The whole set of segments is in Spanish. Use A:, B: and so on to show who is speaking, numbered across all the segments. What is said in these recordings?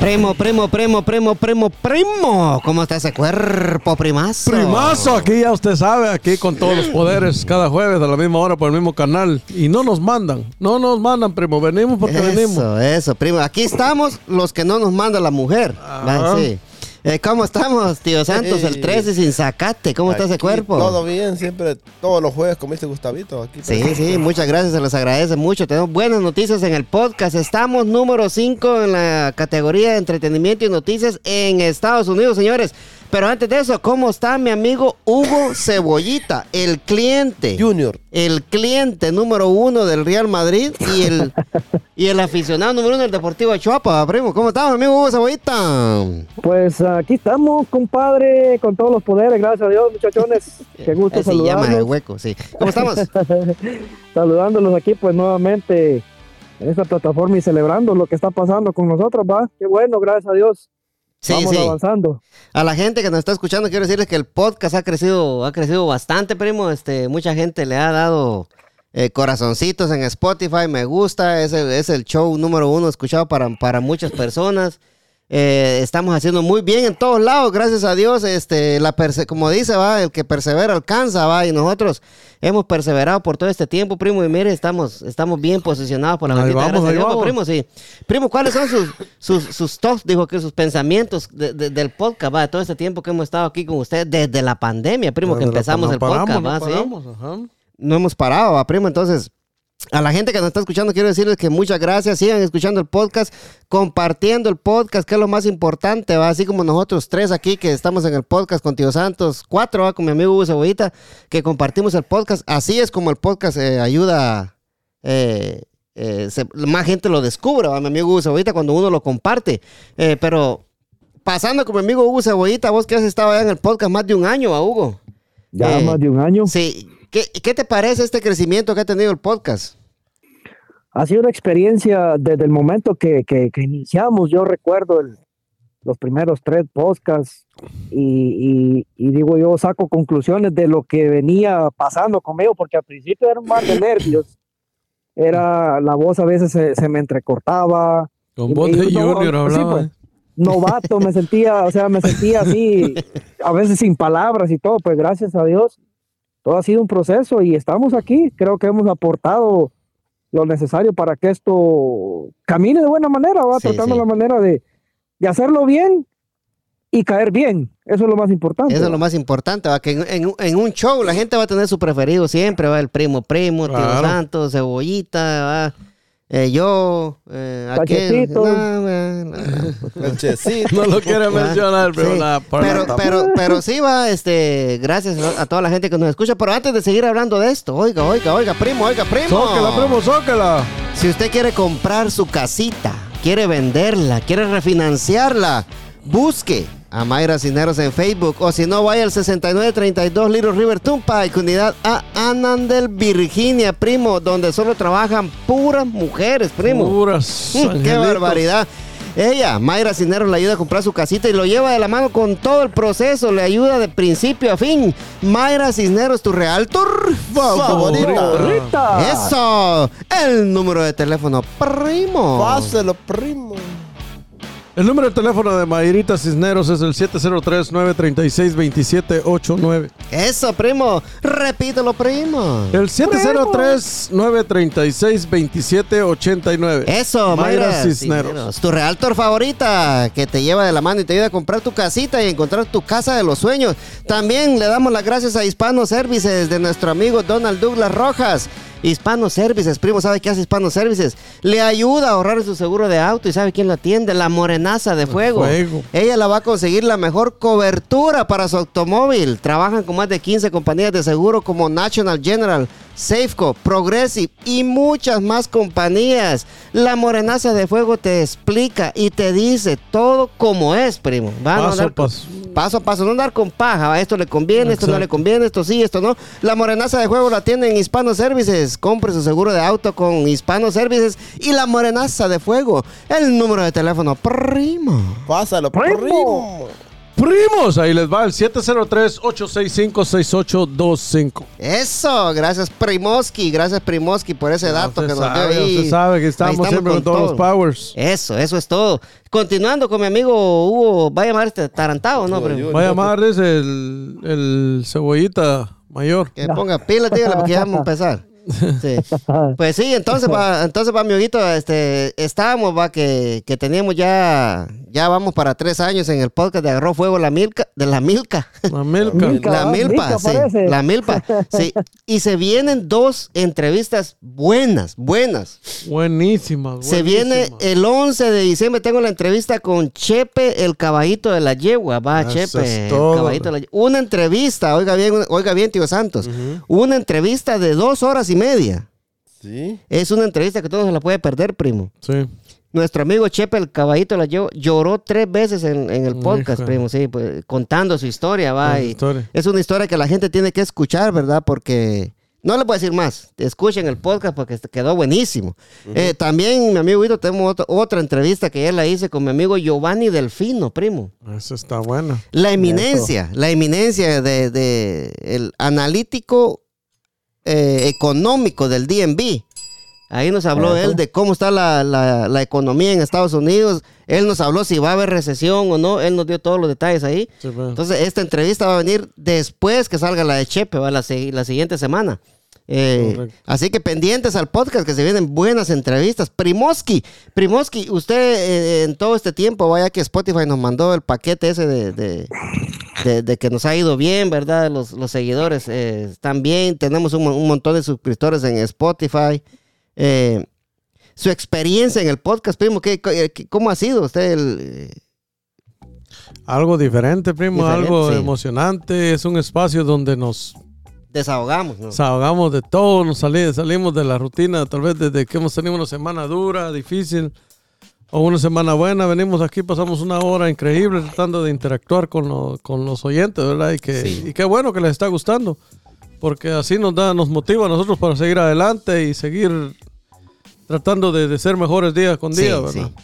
A: Primo, primo, primo, primo, primo, primo. ¿Cómo está ese cuerpo, primazo?
B: Primazo, aquí ya usted sabe, aquí con todos los poderes, cada jueves a la misma hora por el mismo canal. Y no nos mandan, no nos mandan, primo, venimos porque venimos.
A: Eso, eso, primo. Aquí estamos los que no nos manda la mujer.
B: Ajá.
A: sí. Eh, ¿Cómo estamos, tío Santos? El 13 sin sacate. ¿Cómo está ese cuerpo?
C: Todo bien, siempre, todos los jueves comiste Gustavito. Aquí
A: Sí, sí, muchas gracias, se les agradece mucho. Tenemos buenas noticias en el podcast. Estamos número 5 en la categoría de entretenimiento y noticias en Estados Unidos, señores. Pero antes de eso, ¿cómo está mi amigo Hugo Cebollita, el cliente?
C: Junior.
A: El cliente número uno del Real Madrid y el, y el aficionado número uno del Deportivo Chuapa, primo. ¿Cómo estamos, amigo Hugo Cebollita?
D: Pues aquí estamos, compadre, con todos los poderes, gracias a Dios, muchachones. Qué gusto
A: Así llama el
D: saludarlos.
A: hueco, sí. ¿Cómo estamos?
D: Saludándolos aquí, pues nuevamente en esta plataforma y celebrando lo que está pasando con nosotros, va. Qué bueno, gracias a Dios.
A: Sí,
D: Vamos
A: sí.
D: avanzando.
A: A la gente que nos está escuchando, quiero decirles que el podcast ha crecido, ha crecido bastante, primo. Este, mucha gente le ha dado eh, corazoncitos en Spotify, me gusta, es el, es el show número uno escuchado para, para muchas personas. Eh, estamos haciendo muy bien en todos lados, gracias a Dios. Este, la como dice, va, el que persevera alcanza, va, y nosotros hemos perseverado por todo este tiempo, primo, y mire, estamos, estamos bien posicionados por la
B: Ahí
A: bendita
B: vamos,
A: gracia de
B: ahí
A: Dios,
B: vamos.
A: primo, sí. Primo, ¿cuáles son sus, sus, sus thoughts, dijo que sus pensamientos de- de- del podcast, va, de todo este tiempo que hemos estado aquí con usted desde la pandemia, primo, que
B: Desde la-
A: empezamos
B: no
A: el
B: paramos,
A: podcast,
B: no
A: va, sí
B: paramos, ajá.
A: no hemos parado, ¿va, primo. Entonces, a la gente que nos está escuchando, quiero decirles que muchas gracias. Sigan escuchando el podcast, compartiendo el podcast, que es lo más importante, ¿va? Así como nosotros tres aquí que estamos en el podcast con Tío Santos, cuatro, ¿va? Con mi amigo Hugo Cebollita, que compartimos el podcast. Así es como el podcast eh, ayuda. eh, eh, se- más gente lo descubre, ¿va? Mi amigo Hugo Cebollita, cuando uno lo comparte. Pero pasando con mi amigo Hugo Cebollita, vos que has estado allá en el podcast más de un año, ¿va, Hugo?
D: Ya más de un año.
A: Sí. ¿Qué, ¿Qué te parece este crecimiento que ha tenido el podcast?
D: Ha sido una experiencia desde el momento que, que- que iniciamos. Yo recuerdo el- los primeros tres podcasts y, y- y digo yo saco conclusiones de lo que venía pasando conmigo porque al principio era un mar de nervios. Era la voz a veces se, se me entrecortaba.
B: Con voz de
D: no,
B: Junior
D: sí,
B: hablaba.
D: pues. novato, me sentía, o sea, me sentía así, a veces sin palabras y todo, pues gracias a Dios, todo ha sido un proceso y estamos aquí, creo que hemos aportado lo necesario para que esto camine de buena manera, va
A: Sí,
D: tratando
A: sí.
D: la manera de, de hacerlo bien y caer bien, eso es lo más importante.
A: Eso es lo más importante, ¿va? que en, en- en un show la gente va a tener su preferido siempre, va el primo primo, tío
B: Claro.
A: Santos, cebollita, va. Eh, yo, eh, aquel,
D: Cachetito.
A: no, no, no.
B: Lo quiere mencionar, pero
A: Sí,
B: por
A: pero,
B: la-
A: pero, pero sí va, este, gracias a toda la gente que nos escucha. Pero antes de seguir hablando de esto, oiga, oiga, oiga, primo, oiga, primo.
B: Zócala, primo, zócala.
A: Si usted quiere comprar su casita, quiere venderla, quiere refinanciarla, busque a Mayra Cineros en Facebook o si no, vaya al 6932 Little River Turnpike, unidad A Anandel, Virginia, primo, donde solo trabajan puras mujeres, primo.
B: Puras.
A: Mm, ¡Qué barbaridad! Ella, Mayra Cineros, le ayuda a comprar su casita y lo lleva de la mano con todo el proceso, le ayuda de principio a fin. Mayra Cisneros, tu realtor
C: Favorita.
D: Rita.
A: Eso, el número de teléfono, primo.
C: Páselo, primo.
B: El número de teléfono de Mayrita Cisneros es el 703-936-2789.
A: Eso, primo. Repítelo, primo.
B: El 703-936-2789.
A: Eso, Mayra,
B: Mayra
A: Cisneros.
B: Cisneros.
A: Tu realtor favorita que te lleva de la mano y te ayuda a comprar tu casita y encontrar tu casa de los sueños. También le damos las gracias a Hispano Services de nuestro amigo Donald Douglas Rojas. Hispano Services, primo, ¿sabe qué hace Hispano Services? Le ayuda a ahorrar su seguro de auto y ¿sabe quién lo atiende? La morenaza de fuego.
B: fuego.
A: Ella la va a conseguir la mejor cobertura para su automóvil. Trabajan con más de 15 compañías de seguro como National General, Safeco, Progressive y muchas más compañías. La morenaza de fuego te explica y te dice todo como es, primo. Va, no
B: Paso a paso.
A: Paso a paso, no andar con paja. ¿va? Esto le conviene, esto no le conviene, esto sí, esto no. La morenaza de juego la tiene en Hispano Services. Compre su seguro de auto con Hispano Services y la morenaza de fuego. El número de teléfono, primo.
C: Pásalo,
D: Primo.
C: primo.
B: Primos, ahí les va el 703-865-6825.
A: Eso, gracias Primoski, gracias Primoski por ese dato
B: Usted
A: que nos dio
B: sabe,
A: ahí.
B: usted sabe que estamos, siempre con, todos los powers.
A: Eso, eso es todo. Continuando con mi amigo Hugo, va a llamar este tarantado, ¿no? Primo?
B: Va a llamarles el, el cebollita mayor.
A: Que ponga pila, dígale, porque ya vamos a empezar. Sí. Pues sí, entonces va, entonces va mi amiguito, este, estábamos, va, que, que teníamos ya, ya vamos para tres años en el podcast de Agarró Fuego la Milka, de la Milka.
B: La Milka.
D: Milka.
A: La
D: Ah,
A: milpa, sí.
D: parece.
A: La milpa, sí. Y se vienen dos entrevistas buenas, buenas.
B: Buenísimas.
A: Se viene
B: buenísimas.
A: el 11 de diciembre, tengo la entrevista con Chepe, el caballito de la yegua. Va,
B: Eso
A: Chepe,
B: es todo.
A: el caballito de la yegua. Una entrevista, oiga bien, oiga bien, tío Santos. Una entrevista de dos horas y media.
C: Sí.
A: Es una entrevista que todo se la puede perder, primo.
B: Sí.
A: Nuestro amigo Chepe, el caballito la yegua, lloró tres veces en, en el podcast,
B: Híjole.
A: primo, sí, pues, contando su historia, va. Y-
B: historia.
A: es una historia que la gente tiene que escuchar, ¿verdad? Porque no le a decir más. Escuchen el podcast porque este quedó buenísimo. Eh, también, mi amigo Guido, tenemos otra, otra entrevista que ya la hice con mi amigo Giovanni Delfino, primo.
B: Esa está buena.
A: La eminencia, la eminencia de, de el analítico eh, económico del DNB. Ahí nos habló él de cómo está la, la- la economía en Estados Unidos. Él nos habló si va a haber recesión o no. Él nos dio todos los detalles ahí.
B: Sí, pues.
A: Entonces, esta entrevista va a venir después que salga la de Chepe, ¿va? La, la siguiente semana. Eh, así que pendientes al podcast, que se vienen buenas entrevistas. Primoski, Primoski, usted eh, en todo este tiempo, vaya que Spotify nos mandó el paquete ese de, de, de- de que nos ha ido bien, ¿verdad? Los, los seguidores eh, están bien, tenemos un, un montón de suscriptores en Spotify. Su experiencia en el podcast, primo, ¿qué, qué- ¿cómo ha sido usted? El,
B: Algo diferente, primo,
A: Diferente,
B: algo
A: sí.
B: emocionante. Es un espacio donde nos
A: desahogamos, ¿no?
B: desahogamos de todo, nos sali- salimos de la rutina, tal vez desde que hemos tenido una semana dura, difícil, o una semana buena, venimos aquí, pasamos una hora increíble tratando de interactuar con, lo- con los oyentes, ¿verdad? Y, que,
A: Sí.
B: y qué bueno que les está gustando, porque así nos da, nos motiva a nosotros para seguir adelante y seguir tratando de, de ser mejores día con
A: Sí,
B: día, ¿verdad?
A: sí.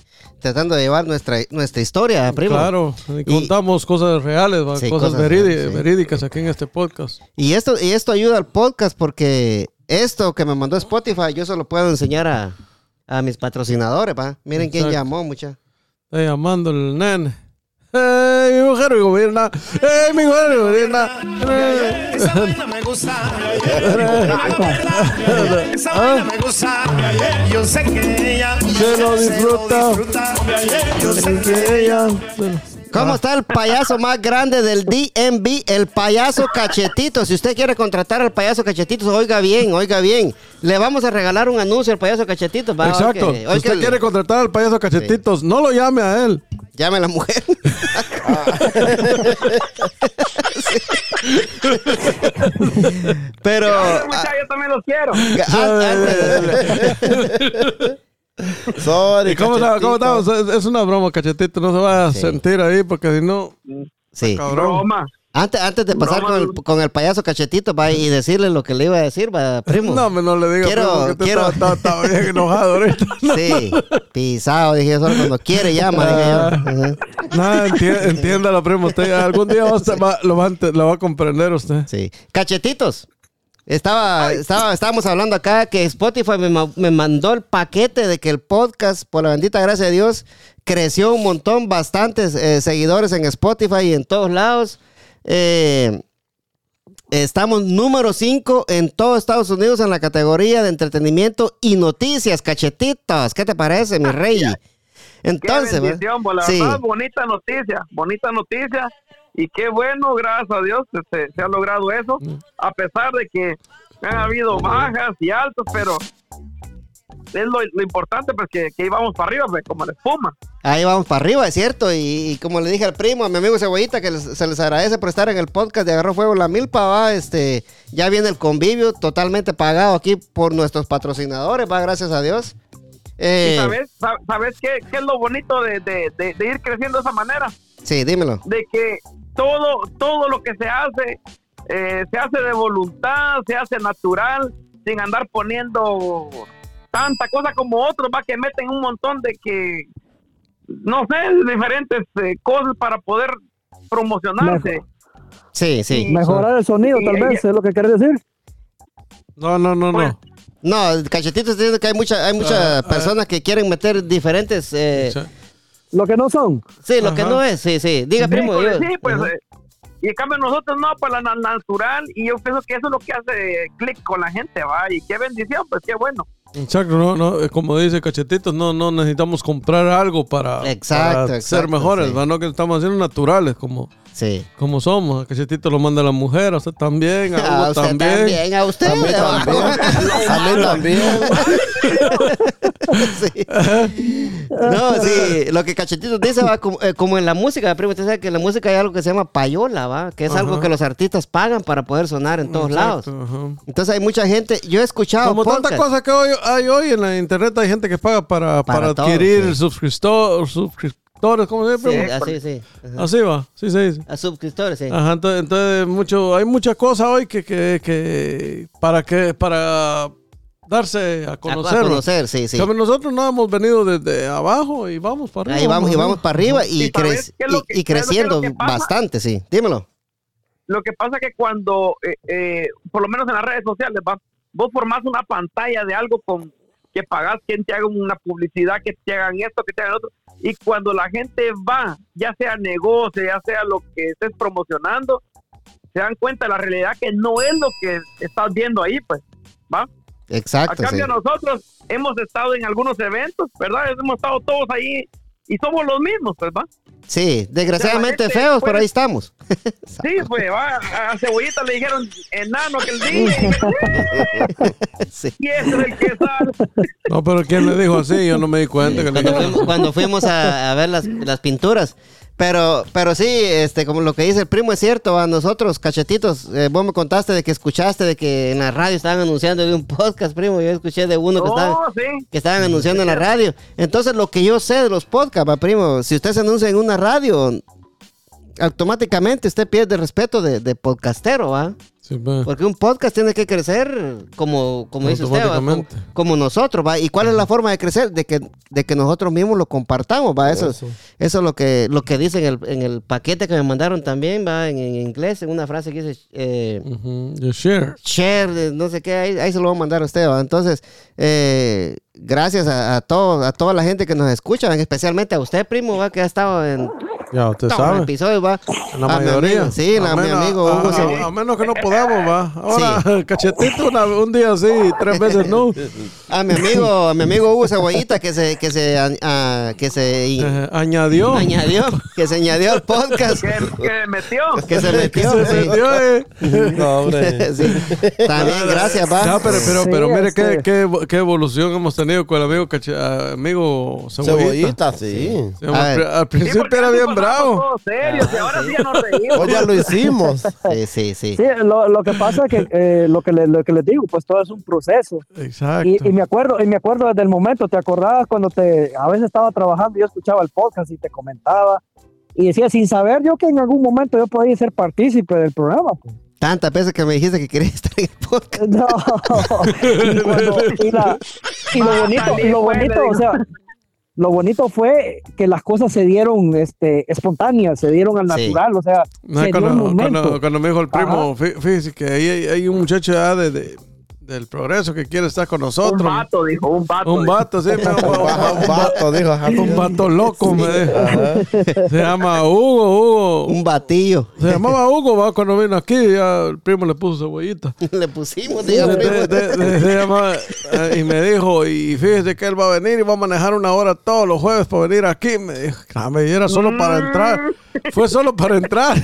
A: Tratando de llevar nuestra, nuestra historia, primo.
B: Claro, y contamos cosas reales, cosas,
A: cosas sí.
B: verídicas aquí en este podcast.
A: Y esto, y esto ayuda al podcast porque esto que me mandó Spotify, yo se lo puedo enseñar a, a mis patrocinadores, ¿va? Miren quién llamó, mucha.
B: Está llamando el nene. ¡Ey, mi mujer me gobierna! ¡Ey, mi mujer me gobierna!
E: Esa vaina me gusta. Esa vaina me gusta. Yo sé que ella
B: Se lo disfruta.
E: Yo sé que
B: ella.
A: ¿Cómo está el payaso más grande del DMV? El payaso cachetito. Si usted quiere contratar al payaso cachetito, oiga bien, oiga bien. Le vamos a regalar un anuncio al payaso cachetito. ¿va?
B: Exacto. Si
A: oiga,
B: usted quiere contratar al payaso cachetitos, no lo llame a él.
A: Llame a la mujer. Pero.
F: Yo también los quiero.
A: ah, ah,
C: Sorry,
B: ¿Y cómo, cómo estamos? Es, una broma, cachetito. No se va a
A: Sí.
B: sentir ahí porque si no,
A: sí.
F: Broma.
A: Antes, antes de pasar con el, con el payaso cachetito va, y decirle lo que le iba a decir, va, primo.
B: No, me no le diga
A: Quiero-
B: primo,
A: quiero-
B: está, está- está bien enojado ahorita.
A: Sí, pisado, dije yo, solo cuando quiere llama, dije yo. Ajá.
B: No, enti- entiéndalo, primo. Usted algún día va a- va- lo, va lo va a comprender usted.
A: Sí. Cachetitos. Estaba, estaba, estábamos hablando acá que Spotify me, ma- me mandó el paquete de que el podcast, por la bendita gracia de Dios, creció un montón, bastantes eh, seguidores en Spotify y en todos lados. Eh, estamos número 5 en todo Estados Unidos en la categoría de entretenimiento y noticias, cachetitos. ¿Qué te parece, mi rey? Entonces,
F: qué
A: Sí.
F: verdad, bonita noticia, bonita noticia. Y qué bueno, gracias a Dios, se, ha logrado eso, a pesar de que han habido bajas y altos, pero es lo, lo importante, pues que, que íbamos para arriba, pues, como la espuma.
A: Ahí vamos para arriba, es cierto. Y, y como le dije al primo, a mi amigo Cebollita, que les- se les agradece por estar en el podcast de Agarró Fuego la Milpa, va, este, ya viene el convivio totalmente pagado aquí por nuestros patrocinadores, va, gracias a Dios. Eh,
F: ¿Y sabes, Sa- sabes qué, qué es lo bonito de, de- de- de ir creciendo de esa manera?
A: Sí, dímelo.
F: de que todo, todo lo que se hace, eh, se hace de voluntad, se hace natural, sin andar poniendo tanta cosa como otros, va que meten un montón de que, no sé, diferentes eh, cosas para poder promocionarse.
A: Sí, sí.
D: Mejorar el sonido, tal
F: ella-
D: vez, es lo que querés decir.
B: No, no, no,
F: Pues,
B: no.
A: No, Cachetito está diciendo que hay, mucha, hay muchas
B: Ah, ah.
A: personas que quieren meter diferentes... eh,
B: Sí.
D: Lo que no son.
A: sí, lo que no es, sí, sí. Diga, primo.
F: sí, pues, eh, y en cambio nosotros no, pues la na- natural, y yo pienso que eso es lo que hace clic con la gente, va, y qué bendición, pues qué bueno.
B: Exacto, no, no, eh, como dice Cachetitos, no, no necesitamos comprar algo para,
A: Exacto,
B: para ser mejores,
A: sí.
B: ¿va? no que estamos haciendo naturales como,
A: Sí.
B: como somos. A Cachetito lo manda la mujer, a usted también, a Hugo
A: A usted
B: también.
A: también, a usted.
C: A mí también. A mí también.
A: Sí. No, sí, lo que Cachetito dice va como, eh, como en la música, primo, usted sabe que en la música hay algo que se llama payola, va, que es algo
B: Ajá.
A: que los artistas pagan para poder sonar en todos lados.
B: Exacto, ajá.
A: Entonces hay mucha gente, yo he escuchado
B: Como
A: podcast.
B: tanta cosa que hoy, hay hoy en la internet, hay gente que paga para,
A: Para
B: para,
A: todo,
B: adquirir
A: sí.
B: suscriptor- suscriptores, ¿cómo se
A: Sí,
B: dice? primo?
A: así, sí. Ajá.
B: Así va, sí se dice.
A: A suscriptores, sí.
B: Ajá, entonces, entonces mucho, hay muchas cosas hoy que, que, que para que para darse a
A: A-
B: conocer.
A: a
B: ¿va?
A: conocer, sí, sí.
B: Nosotros no hemos venido desde abajo y vamos para arriba.
A: Ahí vamos, y vamos para arriba y,
F: ¿Y sabes
A: cre-
F: qué es que- es
A: creciendo bastante, sí. Dímelo.
F: Lo que pasa que cuando, eh, eh, por lo menos en las redes sociales, va, vos formás una pantalla de algo con que pagás quien te haga una publicidad, que te hagan esto, que te hagan otro, y cuando la gente va, ya sea negocio, ya sea lo que estés promocionando, se dan cuenta de la realidad que no es lo que estás viendo ahí, pues, ¿va? A
A: Exacto, sí.
F: cambio nosotros hemos estado en algunos eventos, ¿verdad? Hemos estado todos ahí y somos los mismos, pues, ¿va?
A: Sí, desgraciadamente
F: gente
A: feos, pero ahí estamos.
F: Sí, pues, va, a Cebollita le dijeron enano que el día,
A: Sí.
F: y ese es el que sale.
B: No, pero ¿quién le dijo así? Yo no me di cuenta. Que le
A: cuando
B: dijo-
A: fuimos, cuando fuimos a, a ver las, las pinturas. Pero, pero sí, este, como lo que dice el primo es cierto, a nosotros, cachetitos, eh, vos me contaste de que escuchaste de que en la radio estaban anunciando de un podcast, primo, yo escuché de uno que estaban,
F: Oh, sí.
A: que estaban anunciando en la radio. Entonces, lo que yo sé de los podcasts, va, primo, si usted se anuncia en una radio, automáticamente usted pierde respeto de, de podcastero, ¿va?
B: Sí.
A: Porque un podcast tiene que crecer como, como dice usted, ¿va? como, nosotros, ¿va? ¿Y cuál es la forma de crecer? De que, de que nosotros mismos lo compartamos, ¿va? Eso,
C: Eso.
A: eso es lo que, lo que dice en el, en el paquete que me mandaron también, ¿va? En, en inglés, en una frase que dice, eh,
B: share.
A: share, no sé qué, ahí, ahí se lo voy a mandar a usted, ¿va? Entonces, eh, gracias a, a, todo, a toda la gente que nos escucha, especialmente a usted, primo, ¿va? Que ha estado en
B: Ya usted
A: todos los
B: sabe.
A: episodios, ¿va?
B: En la
A: A mi
B: mayoría.
A: amigo, sí, a, mi
B: menos-
A: amigo
B: a-
A: Hugo
B: a,
A: Cebollita.
B: a menos que no podamos, va. Ahora, cachetito una- un día sí, tres veces no.
A: A mi amigo, a mi amigo Hugo Cebollita que se, que se, a- a- que se
B: Eh, añadió.
A: añadió, que se añadió al podcast,
F: Que, que metió.
A: que se metió.
B: Se
A: sí.
B: metió, eh.
C: No, hombre.
A: Sí. También, gracias, va.
B: Ya, pero, pero,
D: Sí,
B: pero mire qué, qué, qué evolución hemos tenido con el amigo, ah, amigo Cebollita.
C: Cebollita, sí.
B: Sí, al,
F: Sí,
B: principio
F: porque
B: era bien bravo.
F: serios, y ahora sí ya nos reímos.
C: Pues ya lo hicimos.
A: Sí, sí, sí.
D: Sí, lo, lo que pasa es que eh, lo, que le- lo que les digo, pues todo es un proceso.
B: Exacto.
D: Y, y me acuerdo, y me acuerdo desde el momento, ¿te acordabas cuando te, a veces estaba trabajando y yo escuchaba el podcast y te comentaba y decía sin saber yo que en algún momento yo podía ser partícipe del programa? pues.
A: Tantas veces que me dijiste que querías estar en el podcast.
D: No. y, cuando- y la- y lo bonito, y lo bonito, o sea, lo bonito fue que las cosas se dieron este, espontáneas, se dieron al
A: Sí.
D: natural, o sea,
B: No,
D: se dio
B: cuando,
D: un momento.
B: cuando- cuando me dijo el primo, fí- fíjese que ahí hay, hay un muchacho de, de- del progreso que quiere estar con
F: Un
B: nosotros.
F: vato, dijo, un vato.
B: Un
F: dijo.
B: vato, sí, me- un,
C: Un
B: un-
C: vato, dijo.
B: un vato loco, me dijo. Se llama Hugo, Hugo.
A: Un batillo.
B: Se llamaba Hugo, va, cuando vino aquí, ya el primo le puso cebollita.
A: Le pusimos, diga,
B: de-
A: primo.
B: de- de- se llama, eh, y me dijo, y fíjese que él va a venir y va a manejar una hora todos los jueves para venir aquí. Me dijo, "Ah, me era solo para entrar. Fue solo para entrar.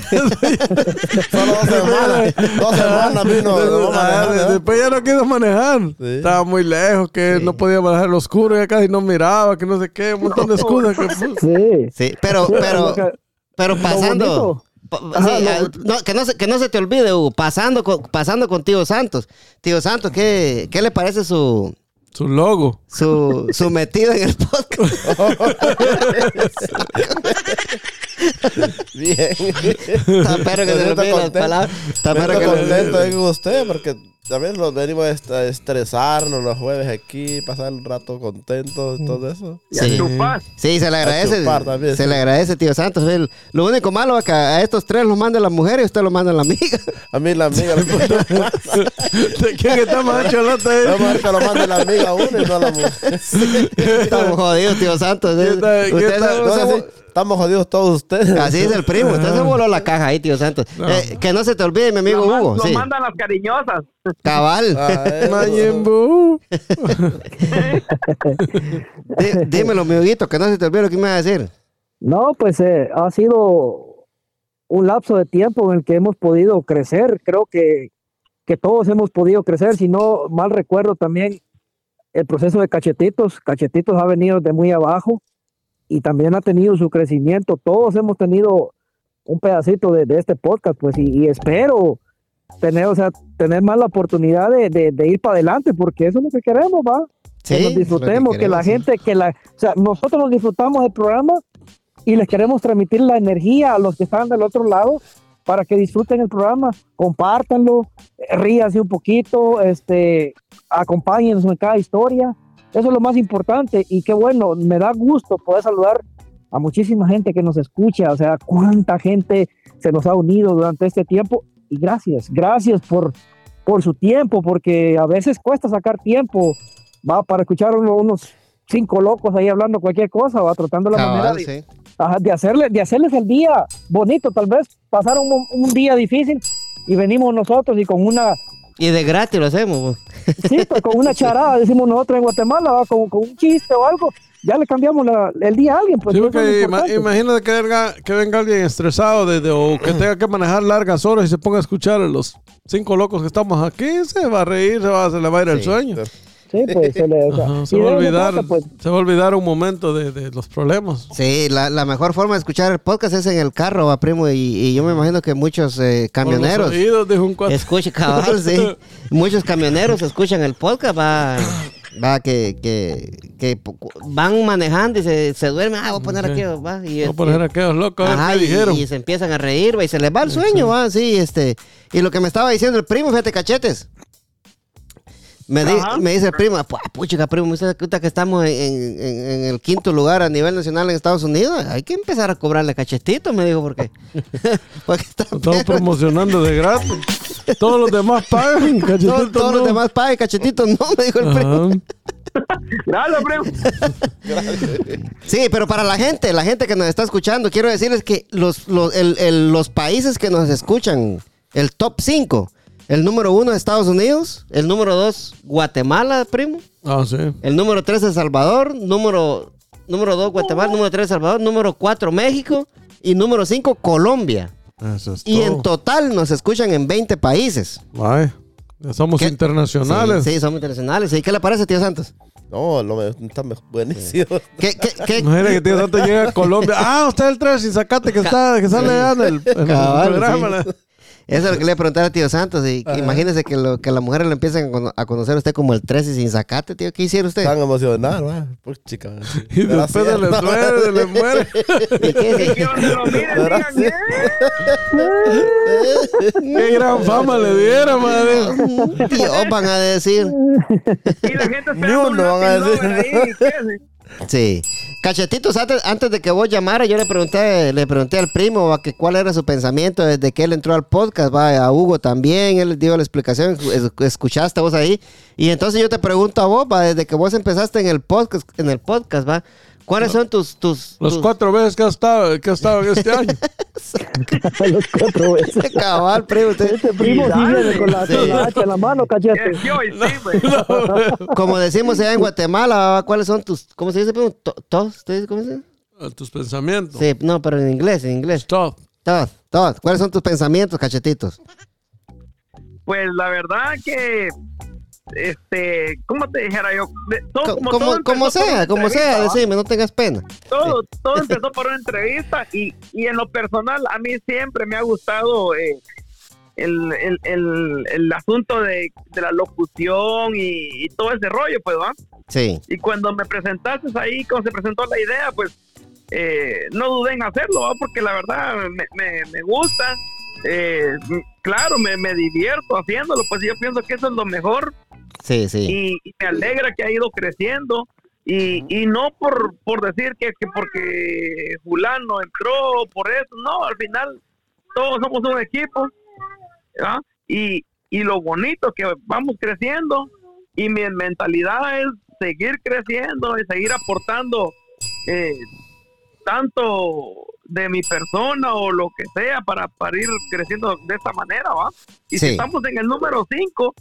C: Solo dos semanas. Dos semanas vino. no
B: Ah. Después ya no quiso manejar.
C: Sí.
B: Estaba muy lejos, que no podía manejar el oscuro, ya casi no miraba, que no sé qué, un montón de excusas. Que,
D: Sí.
A: Sí, pero,
D: Sí,
A: pero,
D: lo
A: pero pasando.
D: Ajá,
A: sí,
D: lo-
A: no, que, no se, que no se te olvide, Hugo, pasando con, pasando con Tío Santos. Tío Santos, ¿qué, qué le parece su,
B: su logo.
A: su, su metido en el podcast?
C: Bien.
A: Está perro que se le las
C: contento.
A: palabras. Está perro
C: Estoy
A: que
C: contento con usted porque también nos venimos a est- a estresarnos los jueves aquí, pasar un rato contentos y todo eso.
F: Y a
A: Sí. Sí, se le agradece.
C: también,
A: se
C: sí.
A: le agradece, tío Santos. El- lo único malo es que a estos tres los manda la mujer y usted los manda la amiga.
C: A mí la amiga,
B: ¿De quién está más cholota ahí?
C: vamos a ver que lo mande la amiga a uno y no a la mujer.
A: Estamos jodidos, tío Santos.
B: ¿Qué tal- qué
A: Usted
C: No, así, estamos jodidos todos ustedes.
A: Así es el primo. Usted se voló la caja ahí, tío Santos. Eh, que no se te olvide, mi amigo Hugo.
F: lo
A: Sí.
F: mandan las cariñosas.
A: Cabal.
C: Ah.
A: Dí- dímelo, mi Huguito, que no se te olvide lo que me va a decir.
D: No, pues eh, ha sido un lapso de tiempo en el que hemos podido crecer. Creo que, que todos hemos podido crecer. Si no mal recuerdo también el proceso de Cachetitos. Cachetitos ha venido de muy abajo y también ha tenido su crecimiento. Todos hemos tenido un pedacito de, de este podcast, pues, y, y espero tener, o sea, tener más la oportunidad de, de- de ir para adelante, porque eso es lo que queremos, ¿va?
A: Sí,
D: que nos
A: que
D: disfrutemos, que, la gente, que la, o sea, nosotros nos disfrutamos del programa y les queremos transmitir la energía a los que están del otro lado para que disfruten el programa, compártanlo, eh, ríanse un poquito, este, acompáñenos en cada historia, eso es lo más importante y qué bueno, me da gusto poder saludar a muchísima gente que nos escucha, o sea, cuánta gente se nos ha unido durante este tiempo y gracias, gracias por, por su tiempo, porque a veces cuesta sacar tiempo va para escuchar uno- unos cinco locos ahí hablando cualquier cosa, va tratando la manera
A: Cabal,
D: de,
A: sí.
D: ajá, de hacerle, de hacerles el día bonito, tal vez pasaron un, un día difícil y venimos nosotros y con una,
A: Y de gratis lo hacemos. bo.
D: sí, pues con una charada, decimos nosotros en Guatemala, va, con, con un chiste o algo, ya le cambiamos la- el día a alguien, pues
B: Sí, porque ima- imagínate que venga, que venga alguien estresado de- de- o que tenga que manejar largas horas y se ponga a escuchar a los cinco locos que estamos aquí, se va a reír, se, va, se le va a ir el sueño.
D: Sí, pues se le, o sea,
B: Ajá, se va olvidar,
D: pues.
B: se va a olvidar un momento de, de los problemas.
A: Sí, la, la mejor forma de escuchar el podcast es en el carro, va, primo. Y, y yo me imagino que muchos eh, camioneros
B: los oídos, dijo un cuate.
A: escuchan, cabal, sí. Muchos camioneros escuchan el podcast, va. Va, que, que, que van manejando y se, se duermen. Ah, voy a poner
B: Sí.
A: aquí, va. Y,
B: Voy a poner a aquellos locos a ver
A: Ajá,
B: qué
A: y,
B: dijeron.
A: y se empiezan a reír, va, y se les va el sueño, va, sí, este. Y lo que me estaba diciendo el primo, fíjate, cachetes. Me, di- me dice el primo, "Pu- puchica, primo, me dice que estamos en, en- en- en el quinto lugar a nivel nacional en Estados Unidos. Hay que empezar a cobrarle cachetitos, me dijo, porque. porque está
B: Estamos promocionando de gratis. Todos los demás pagan, cachetitos
A: todos los demás paguen cachetitos, no, me dijo el primo.
B: Ajá.
F: Gracias, primo.
A: Sí, pero para la gente, la gente que nos está escuchando, quiero decirles que los, los, el- el- los países que nos escuchan, el top 5, el número uno Estados Unidos, el número dos Guatemala, primo,
B: Ah, sí.
A: el número tres El Salvador, número, número dos Guatemala, número tres El Salvador, número cuatro México y número cinco Colombia.
B: Eso es
A: Y
B: todo.
A: en total nos escuchan en 20 países.
B: Ay, ya somos
A: ¿Qué?
B: internacionales.
A: Sí, sí, somos internacionales. ¿Y qué le parece, tío Santos?
C: No, lo me, está buenísimo.
A: ¿Qué, qué, qué-
B: Imagina que tío Santo llega a Colombia. Ah, usted es el tres sin sacate que está, que sale allá en el, en el programa.
A: sí. Eso es lo que le iba a preguntar a tío Santos. Y que imagínese que, lo, que las mujeres le empiezan a cono- a conocer a usted como el 13 sin sacate, tío. ¿Qué hiciera usted?
C: Están emocionados, ¿va? Pues chica.
B: Y después se le muere, se le muere.
A: ¿Y qué?
F: Lo.
B: Qué gran fama le diera, madre.
A: Dios, van a decir.
F: Y la gente
C: Ni uno van a decir.
A: Sí. Cachetitos, antes, antes de que vos llamaras, yo le pregunté, le pregunté al primo a que cuál era su pensamiento desde que él entró al podcast, va, a Hugo también, él dio la explicación, es- escuchaste vos ahí. Y entonces yo te pregunto a vos, va, desde que vos empezaste en el podcast, en el podcast, va, ¿cuáles son tus, tus,
B: Los
A: tus-
B: cuatro veces que ha estado, que ha estado en este año.
D: los cuatro veces.
A: cabal, primo? usted-
D: Este primo sí viene con la, con la hacha en la mano, cachete.
F: Es yo y sí, güey.
A: como decimos allá en Guatemala, ¿cuáles son tus, cómo se dice, primo? To- ¿Tos? ¿Usted dice cómo se dice?
B: A tus pensamientos.
A: Sí, no, pero en inglés, en inglés.
B: Stop.
A: Todos, todos. ¿Cuáles son tus pensamientos, cachetitos?
F: Pues la verdad que, este, ¿cómo te dijera yo? Todo-
A: Co-
F: como
A: Como,
F: todo
A: sea, como sea, decime, no tengas pena.
F: todo, todo empezó por una entrevista y, y en lo personal a mí siempre me ha gustado eh, el, el, el, el asunto de, de la locución y, y todo ese rollo, pues, ¿va?
A: Sí.
F: Y cuando me presentaste ahí, cuando se presentó la idea, pues eh, no dudé en hacerlo, ¿va? porque la verdad me, me, me gusta eh, claro, me, me divierto haciéndolo, pues yo pienso que eso es lo mejor
A: Sí, sí.
F: y, y me alegra que ha ido creciendo y, y no por, por decir que, que porque fulano entró por eso, no, al final todos somos un equipo ¿verdad? y, y lo bonito que vamos creciendo y mi mentalidad es seguir creciendo y seguir aportando eh, tanto de mi persona o lo que sea para, para ir creciendo de esta manera, ¿va? Y
A: Sí.
F: si estamos en el número 5,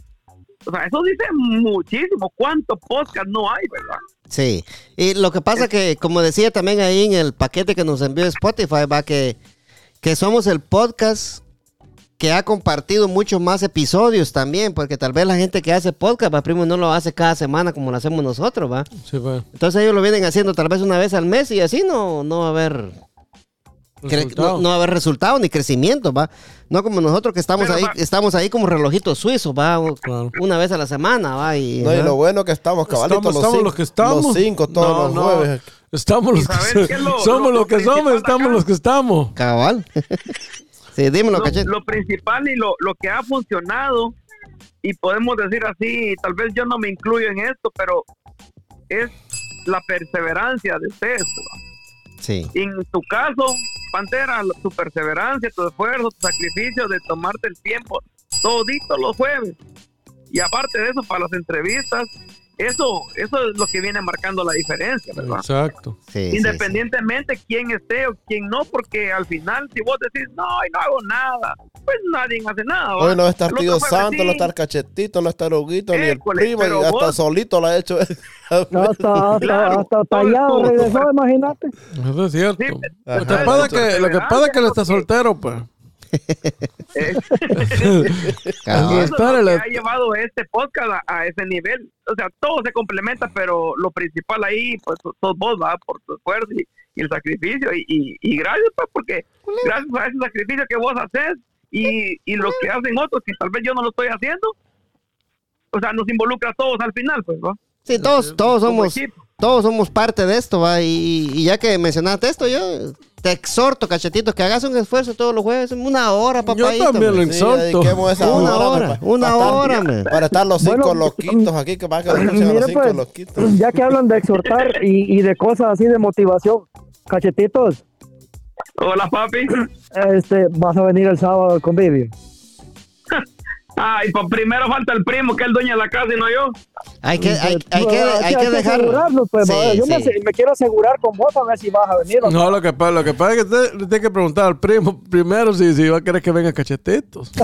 F: o sea, eso dice muchísimo. ¿Cuántos podcast no hay, verdad?
A: Sí, y lo que pasa que, como decía también ahí en el paquete que nos envió Spotify, va que, que somos el podcast que ha compartido muchos más episodios también, porque tal vez la gente que hace podcast, va, primo, no lo hace cada semana como lo hacemos nosotros, va.
B: Sí, pues.
A: Entonces ellos lo vienen haciendo tal vez una vez al mes y así no, no va a haber no, no va a haber resultado ni crecimiento, va. No como nosotros que estamos
F: Pero
A: ahí,
F: va-
A: estamos ahí como relojitos suizos, va,
B: Claro.
A: una vez a la semana, va. Y,
C: No, y lo bueno que estamos cabalitos
B: Estamos,
C: los,
B: estamos
C: cinco,
B: los que estamos.
C: los cinco todos
B: No,
C: los
B: no.
C: jueves.
B: Estamos
F: ¿Y
B: los que
F: lo-
B: somos
F: lo-
B: los que somos, estamos los que estamos.
A: Cabal. Sí, dímelo,
F: lo,
A: cachete.
F: lo principal y lo, lo que ha funcionado, y podemos decir así, tal vez yo no me incluyo en esto, pero es la perseverancia de ustedes.
A: Sí.
F: En tu caso, Pantera, tu perseverancia, tu esfuerzo, tu sacrificio de tomarte el tiempo todito los jueves. Y aparte de eso, para las entrevistas, eso, eso es lo que viene marcando la diferencia, ¿verdad?
B: Exacto.
A: Sí, sí,
F: Independientemente quién esté o quién no, porque al final, si vos decís, no, y no hago nada, pues nadie hace nada.
C: Hoy no está Tío Santo, no está el cachetito, no está el Huguito, ni el primo, y hasta
F: vos-
C: solito lo ha hecho.
D: Hasta, hasta,
F: Claro,
D: hasta tallado regresó, imagínate.
B: Eso es cierto.
F: Sí,
B: lo, que pasa que, lo que pasa es que él está soltero, pues.
F: Eso es
B: espérale.
F: lo que ha llevado este podcast a, a ese nivel. O sea, todo se complementa, pero lo principal ahí, pues, sos vos, va, por tu esfuerzo y, y el sacrificio. Y, y, y gracias, pues, porque gracias a ese sacrificio que vos haces y, y lo que hacen otros, que tal vez yo no lo estoy haciendo, o sea, nos involucra a todos al final, pues, ¿no?
A: Sí, todos, todos somos, todos somos parte de esto, va. Y, y ya que mencionaste esto, yo te exhorto, cachetito, que hagas un esfuerzo todos los jueves, una hora, papá.
B: Yo también lo exhorto.
C: esa
A: Una
C: hora,
A: hora, una
C: para estar-
A: hora, man.
C: Para estar los cinco
D: Bueno,
C: loquitos aquí, que van a quedar los cinco
D: pues,
C: loquitos.
D: ya que hablan de exhortar y, y de cosas así de motivación, cachetitos,
F: Hola, papi.
D: este, vas a venir el sábado al convivio.
F: Ay, pues primero falta el primo, que es el dueño de la casa y no yo.
A: Hay que, hay, hay que, hay que dejar.
D: asegurarnos, pues,
A: Sí,
D: yo me,
A: sí.
D: ase- me quiero asegurar con vos a ver si vas a venir. o
B: No, lo que pasa, lo que pasa es que usted le tiene que preguntar al primo primero si, si va a querer que venga cachetitos.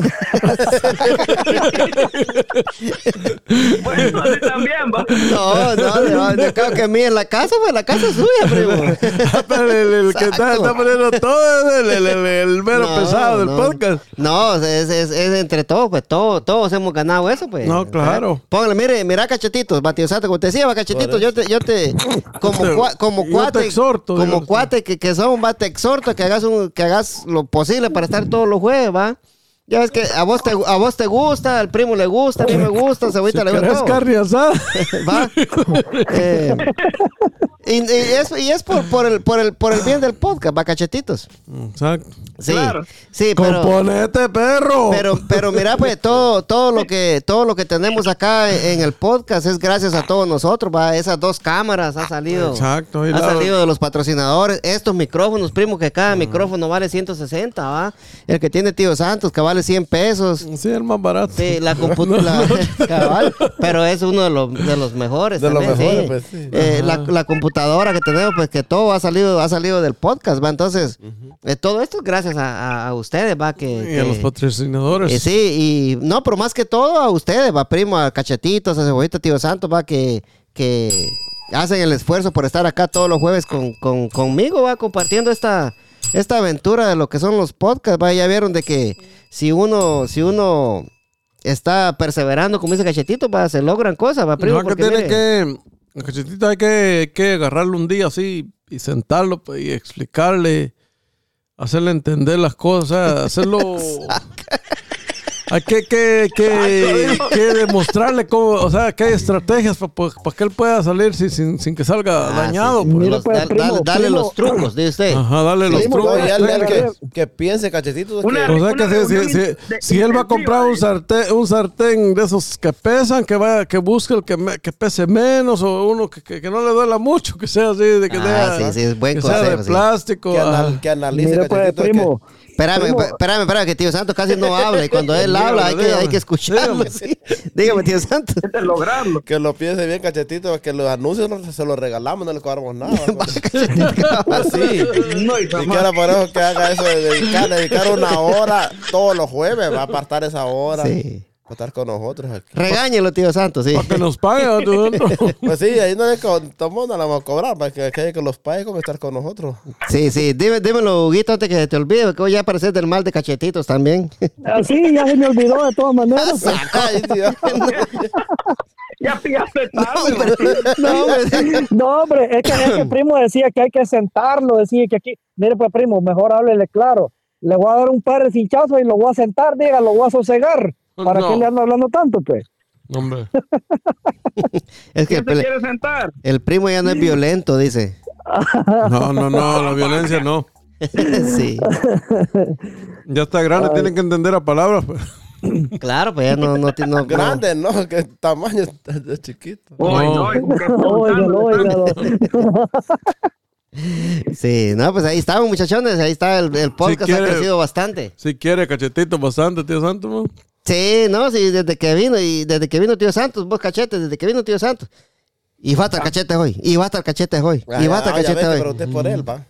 F: Bueno, así también, va.
A: No, no, no, yo creo que mí en la casa, pues la casa es suya, primo.
B: Pero el, el que está, poniendo todo es el, el, el, el mero
A: No,
B: pesado del
A: no.
B: podcast.
A: No, es, es, es entre todos, pues todos, todos hemos ganado eso, pues.
B: No, claro.
A: Póngale, mire, mira cachetitos, Santo, como te decía, va cachetitos, yo te, yo te, como, cua- como
B: Yo te exhorto,
A: como cuate que, que son, va, te exhorto que hagas un, que hagas lo posible para estar todos los jueves, va. Ya ves que a vos te, a vos te gusta, al primo le gusta, a mí me gusta, a Cebollita
B: Si
A: le gusta.
B: carne asada.
A: Va. Eh, y, y es, y es por, por, el, por, el, por el bien del podcast, va, cachetitos.
B: Exacto.
A: Sí,
F: Claro.
A: sí, pero...
B: Componete, perro.
A: Pero, pero mira, pues todo, todo lo que, todo lo que tenemos acá en el podcast es gracias a todos nosotros, va. Esas dos cámaras ha salido.
B: Exacto. y
A: Ha
B: la-
A: salido de los patrocinadores. Estos micrófonos, primo, que cada micrófono vale 160, va. El que tiene tío Santos, que vale 100 pesos.
B: Sí, el más barato.
A: Sí, la computadora. cabal, pero es uno de los, de los mejores.
C: De los mejores,
A: sí.
C: pues, sí.
A: Eh, la, la computadora que tenemos, pues que todo ha salido, ha salido del podcast, va. Entonces, eh, todo esto es gracias a, a- ustedes, va. Que,
B: Y a los patrocinadores.
A: eh, sí, y no, pero más que todo a ustedes, va, primo, a Cachetitos, a Cebollita, Tío Santo, va, que, que hacen el esfuerzo por estar acá todos los jueves con, con- conmigo, va, compartiendo esta, esta aventura de lo que son los podcasts, va, ya vieron de que si uno, si uno está perseverando, como dice Cachetito, va, se logran cosas, va, primo,
B: No, que
A: porque
B: tiene
A: mire,
B: que. Cachetito hay que, que agarrarlo un día así y sentarlo pues, y explicarle, hacerle entender las cosas, o sea, hacerlo. Hay que, que, que, que demostrarle cómo, o sea, que hay estrategias para que él pueda salir sin, sin, sin que salga
A: Ah,
B: dañado.
A: sí.
D: Mira,
A: Los-
D: pues,
A: da-
D: primo,
A: dale, dale
D: primo.
A: los trucos, dice usted.
B: Ajá, dale los trucos.
C: Que, que piense, cachetito,
B: O sea que si, si-
F: de-
B: si él va a comprar un sartén, un sartén de esos que pesan, que vaya, que busque el que, me- que pese menos o uno que, que, que no le duela mucho, que sea así, de que,
A: Ah,
B: sea,
A: sí, sí, es buen
B: que sea
A: consejo,
B: de
A: sí.
B: plástico.
C: que, anal- que analice,
D: Mira, pues, primo.
A: Espérame,
D: Primo.
A: espérame, espérame, que tío Santos casi no habla y cuando él habla hay que, hay que escucharlo.
B: Dígame.
A: sí. Dígame, tío Santos.
F: de lograrlo.
C: que, lo piense bien, cachetito, que los anuncios no se los regalamos, no le cobramos nada. Así.
F: No, y
C: Y
F: jamás.
C: que ahora por eso que haga eso de dedicar, dedicar una hora todos los jueves, va a apartar esa hora.
A: Sí.
C: Para estar con nosotros aquí.
A: Regáñelo, tío Santos, sí.
B: Para que nos pague. ¿no?
C: Pues sí, ahí no le co- tomó, no la vamos a cobrar, para que, que, que los pague con estar con nosotros.
A: Sí, sí. Dime, dímelo, Huguito, antes que se te olvide, porque hoy ya pareces del mal de cachetitos también.
D: Así, ya se me olvidó de todas maneras.
C: Ay, Dios.
F: Ya pillaste
A: No,
F: tarde.
A: hombre. No, hombre.
D: No, hombre, es que, es que el primo decía que hay que sentarlo, decía que aquí, mire pues primo, mejor háblele claro. Le voy a dar un par de cinchazos y lo voy a sentar, diga, lo voy a sosegar. ¿Para
B: No.
D: qué le ando hablando tanto, pues?
B: Hombre.
A: Es que
F: ¿Quién se quiere sentar?
A: el primo ya no es violento, dice.
B: No, no, no, la violencia no.
A: Sí.
B: Ya está grande, tienen que entender a palabras. pues.
A: Claro, pues ya no, no, tiene- no.
C: Grande, ¿no? Que tamaño es de chiquito.
B: No.
A: Sí, no, pues ahí estamos, muchachones. Ahí está el, el podcast,
B: quiere-
A: ha crecido bastante.
B: Si quiere cachetito bastante, tío Santos. ¿no?
A: Sí, no, sí, desde que vino, y desde que vino tío Santos, vos cachete, desde que vino tío Santos. Y va a estar cachete hoy, y va a estar cachete hoy, y va a estar
C: Ah, ya
A: cachete hoy.
C: pregunté por él, va.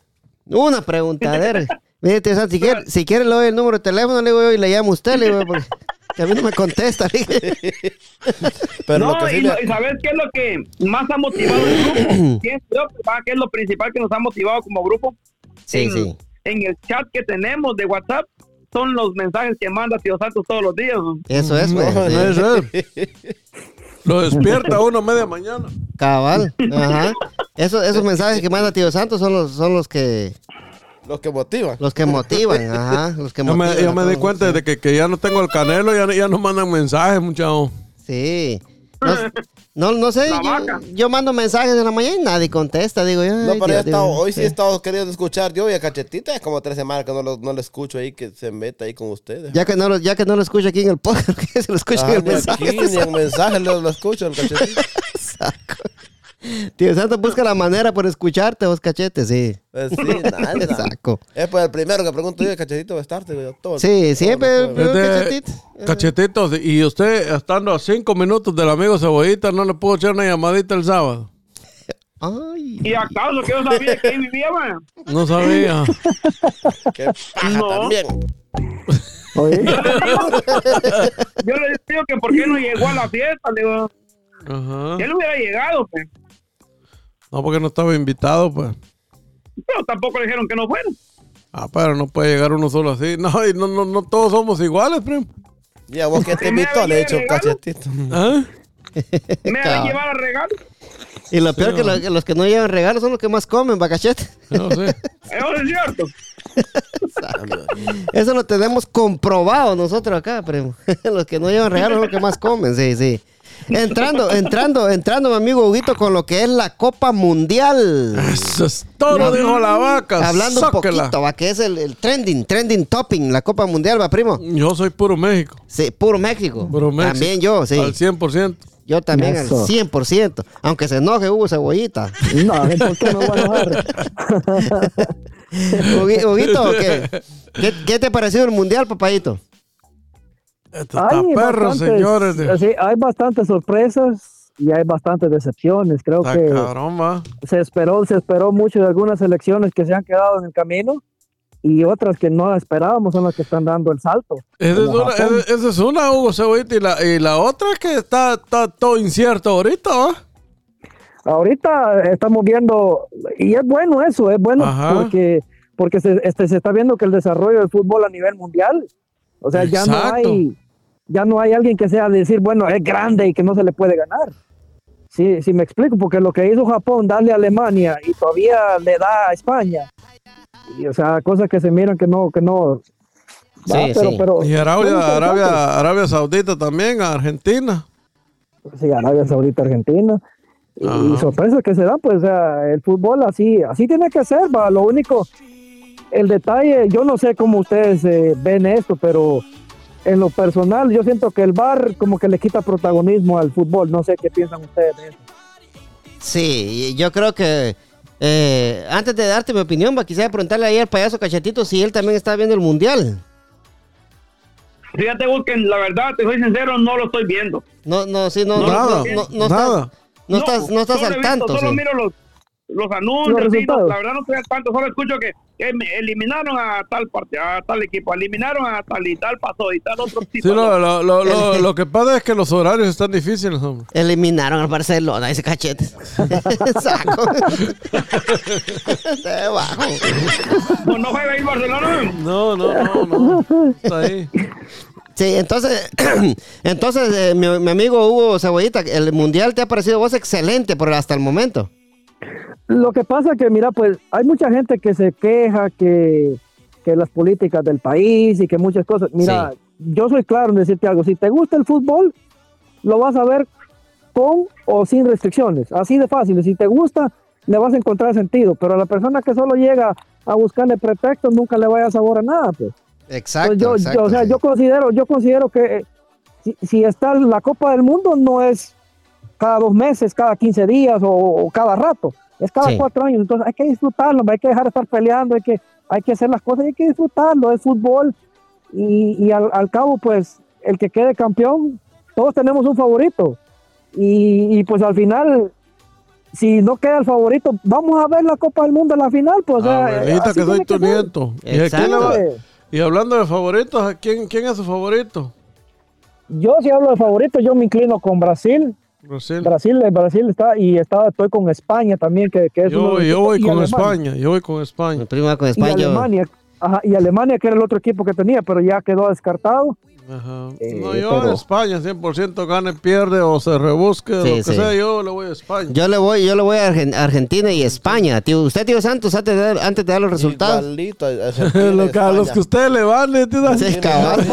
A: Una preguntadera. Mire, tío Santos, si quiere, si quiere le doy el número de teléfono, le digo yo y le llamo a usted, le digo, porque que a mí no me contesta.
C: Pero
F: no,
C: lo que sí
F: y,
C: le-
F: ¿sabes qué es lo que más ha motivado el grupo? ¿Qué es lo principal que nos ha motivado como grupo?
A: Sí,
F: en,
A: sí.
F: En el chat que tenemos de WhatsApp son los mensajes que manda Tío Santos todos los días.
A: Eso es, pues.
B: No,
A: sí.
B: no es él. Lo despierta uno a media mañana.
A: Cabal. Ajá. Esos, esos mensajes que manda tío Santos son los, son los que
C: los que motivan.
A: los que motivan, ajá. Los que
B: Yo
A: motivan.
B: me, yo me di cuenta de que, que ya no tengo el canelo, ya, ya no mandan mensajes, muchachos.
A: Sí. No, no, no sé, yo, yo mando mensajes en la mañana y nadie contesta, digo yo.
C: No, pero
A: Dios,
C: he estado-
A: digo,
C: hoy sí he estado queriendo escuchar yo y a Cachetita es como tres semanas que no lo, no lo escucho ahí, que se meta ahí con ustedes.
A: Ya que no lo, ya que no lo escucho aquí en el podcast, que se lo escucho
C: Ah,
A: en el
C: ni
A: mensaje.
C: aquí, ni en mensaje lo, lo escucho, el Cachetita.
A: Saco. Tío Santos busca la manera por escucharte, vos cachete, sí.
C: Pues sí, nada.
A: Saco.
C: Es pues el primero que pregunto yo, Cachetito va a estar, digo yo, todo.
A: Sí, siempre. cachetito.
B: Cachetitos, y usted estando a cinco minutos del amigo Cebollita, ¿no le puedo echar una llamadita el sábado?
A: Ay.
F: ¿Y acaso que yo sabía que ahí vivía, man?
B: No sabía.
C: Qué paja
F: No.
C: también.
D: Oye,
F: Yo le digo que por qué no llegó a la fiesta, le digo,
B: Ajá.
F: él hubiera llegado, pues.
B: No, porque no estaba invitado, pues.
F: pero tampoco le dijeron que no fuera.
B: Ah, pero no puede llegar uno solo así. No, y no, no, no todos somos iguales, primo.
C: Y a vos que te invitó, le he hecho. Cachetito.
B: ¿Ah?
F: Me
A: Cabal.
F: van a llevar a regalo.
A: Y lo peor que, lo- que los que no llevan regalos son los que más comen, va cachete.
B: No sé.
F: Eso es cierto.
A: Eso lo tenemos comprobado nosotros acá, primo. los que no llevan regalos son los que más comen, sí, sí. Entrando, entrando, entrando, mi amigo Huguito, con lo que es la Copa Mundial.
B: Eso es todo, dijo la vaca.
A: Hablando un
B: Sáquela.
A: poquito, va, que es el, el trending, trending topping, la Copa Mundial, va, primo.
B: Yo soy puro México.
A: Sí, puro México.
B: Puro México.
A: También yo, sí.
B: Al 100%.
A: Yo también
D: Eso.
A: al 100%. Aunque se enoje Hugo Cebollita.
D: no, ¿por qué me voy a enojar?
A: Hugui- Huguito, ¿qué? ¿Qué, qué te pareció el Mundial, papadito?
B: Esto está
D: Hay
B: perro,
D: bastantes-
B: señores.
D: sí, hay bastantes sorpresas y hay bastantes decepciones. Creo
B: Está
D: que
B: cabrón, va.
D: se esperó, se esperó mucho de algunas elecciones que se han quedado en el camino y otras que no esperábamos son las que están dando el salto.
B: Esa es, una, esa- es una, Hugo Cebollita. Y la, y la otra que está, está todo incierto ahorita, ¿va?
D: Ahorita estamos viendo, y es bueno eso, es bueno
B: Ajá.
D: porque, porque se, este, se está viendo que el desarrollo del fútbol a nivel mundial, o sea, ya no hay ya no hay alguien que sea decir, bueno, es grande y que no se le puede ganar. Sí, sí me explico, porque lo que hizo Japón, darle a Alemania y todavía le da a España, y, o sea, cosas que se miran que no, que no, ¿va?
A: Sí,
D: pero,
A: sí.
D: pero
B: Y Arabia. Arabia, Arabia Saudita también, Argentina.
D: Sí, Arabia Saudita, Argentina. Y, y sorpresas que se dan, pues o sea, el fútbol así, así tiene que ser, va. Lo único, el detalle, yo no sé cómo ustedes eh, ven esto, pero en lo personal, yo siento que el bar como que le quita protagonismo al fútbol. No sé qué piensan ustedes de eso.
A: Sí, yo creo que eh, antes de darte mi opinión, va, quisiera preguntarle ahí al payaso cachetito si él también está viendo el mundial.
F: Fíjate vos que la verdad, te soy sincero, no lo estoy viendo.
A: No, no, sí, no, no,
B: Nada,
A: no, no, no
B: nada.
A: estás, no estás, no estás al
F: visto,
A: tanto.
F: Solo
A: sí.
F: miro los, los
D: Los
F: anuncios, sí, no, la verdad no al tanto, solo escucho que, que me eliminaron a tal parte, a tal equipo, eliminaron a tal y tal pasó y tal otro tipo.
B: Sí, lo, lo, lo, lo, lo que pasa es que los horarios están difíciles, hombre.
A: Eliminaron al Barcelona, ese cachete. Saco. De bajo.
F: no, no juega ahí Barcelona.
B: No, no, no, no. Está ahí.
A: Sí, entonces, entonces eh, mi, mi amigo Hugo Cebollita, el mundial te ha parecido vos excelente por hasta el momento.
D: Lo que pasa que, mira, pues hay mucha gente que se queja que, que las políticas del país y que muchas cosas. Mira, yo soy claro en decirte algo. Si te gusta el fútbol, lo vas a ver con o sin restricciones. Así de fácil. Si te gusta, le vas a encontrar sentido. Pero a la persona que solo llega a buscarle pretextos, nunca le vaya a sabor a nada, pues.
A: Exacto.
D: Pues yo,
A: exacto,
D: yo, o sea,
A: sí.
D: yo considero, yo considero que eh, si, si está la Copa del Mundo no es cada dos meses, cada 15 días o, o cada rato, es cada
A: Sí.
D: cuatro años. Entonces hay que disfrutarlo, hay que dejar de estar peleando, hay que, hay que hacer las cosas, hay que disfrutarlo, es fútbol y, y al, al cabo, pues el que quede campeón, todos tenemos un favorito y, y, pues al final. Si no queda el favorito, vamos a ver la Copa del Mundo en la final. Pues, así
B: que soy tu nieto. ¿Y, hablando de favoritos, ¿a quién, quién es su favorito?
D: Yo si hablo de favorito, yo me inclino con Brasil.
B: Brasil.
D: Brasil, Brasil está y está, estoy con España también, que, que es uno
B: Yo,
D: los
B: yo voy
D: y
B: con
D: Alemania.
B: España. Yo voy con España.
A: Mi primo va con
D: Y
A: España. yo-
D: Alemania, ajá, y Alemania, que era el otro equipo que tenía, pero ya quedó descartado.
B: Ajá.
D: Eh,
B: no, yo
D: pero-
B: a España 100% gane, pierde o se rebusque,
A: Sí,
B: lo que
A: sí.
B: sea, yo le voy a España.
A: Yo le voy, yo le voy a Argen- Argentina y España, tío. Usted, tío Santos, antes de, dar- antes de dar los resultados.
C: Igualito
B: Lo que- a los que usted le vale, tío.
A: Sí, cabal.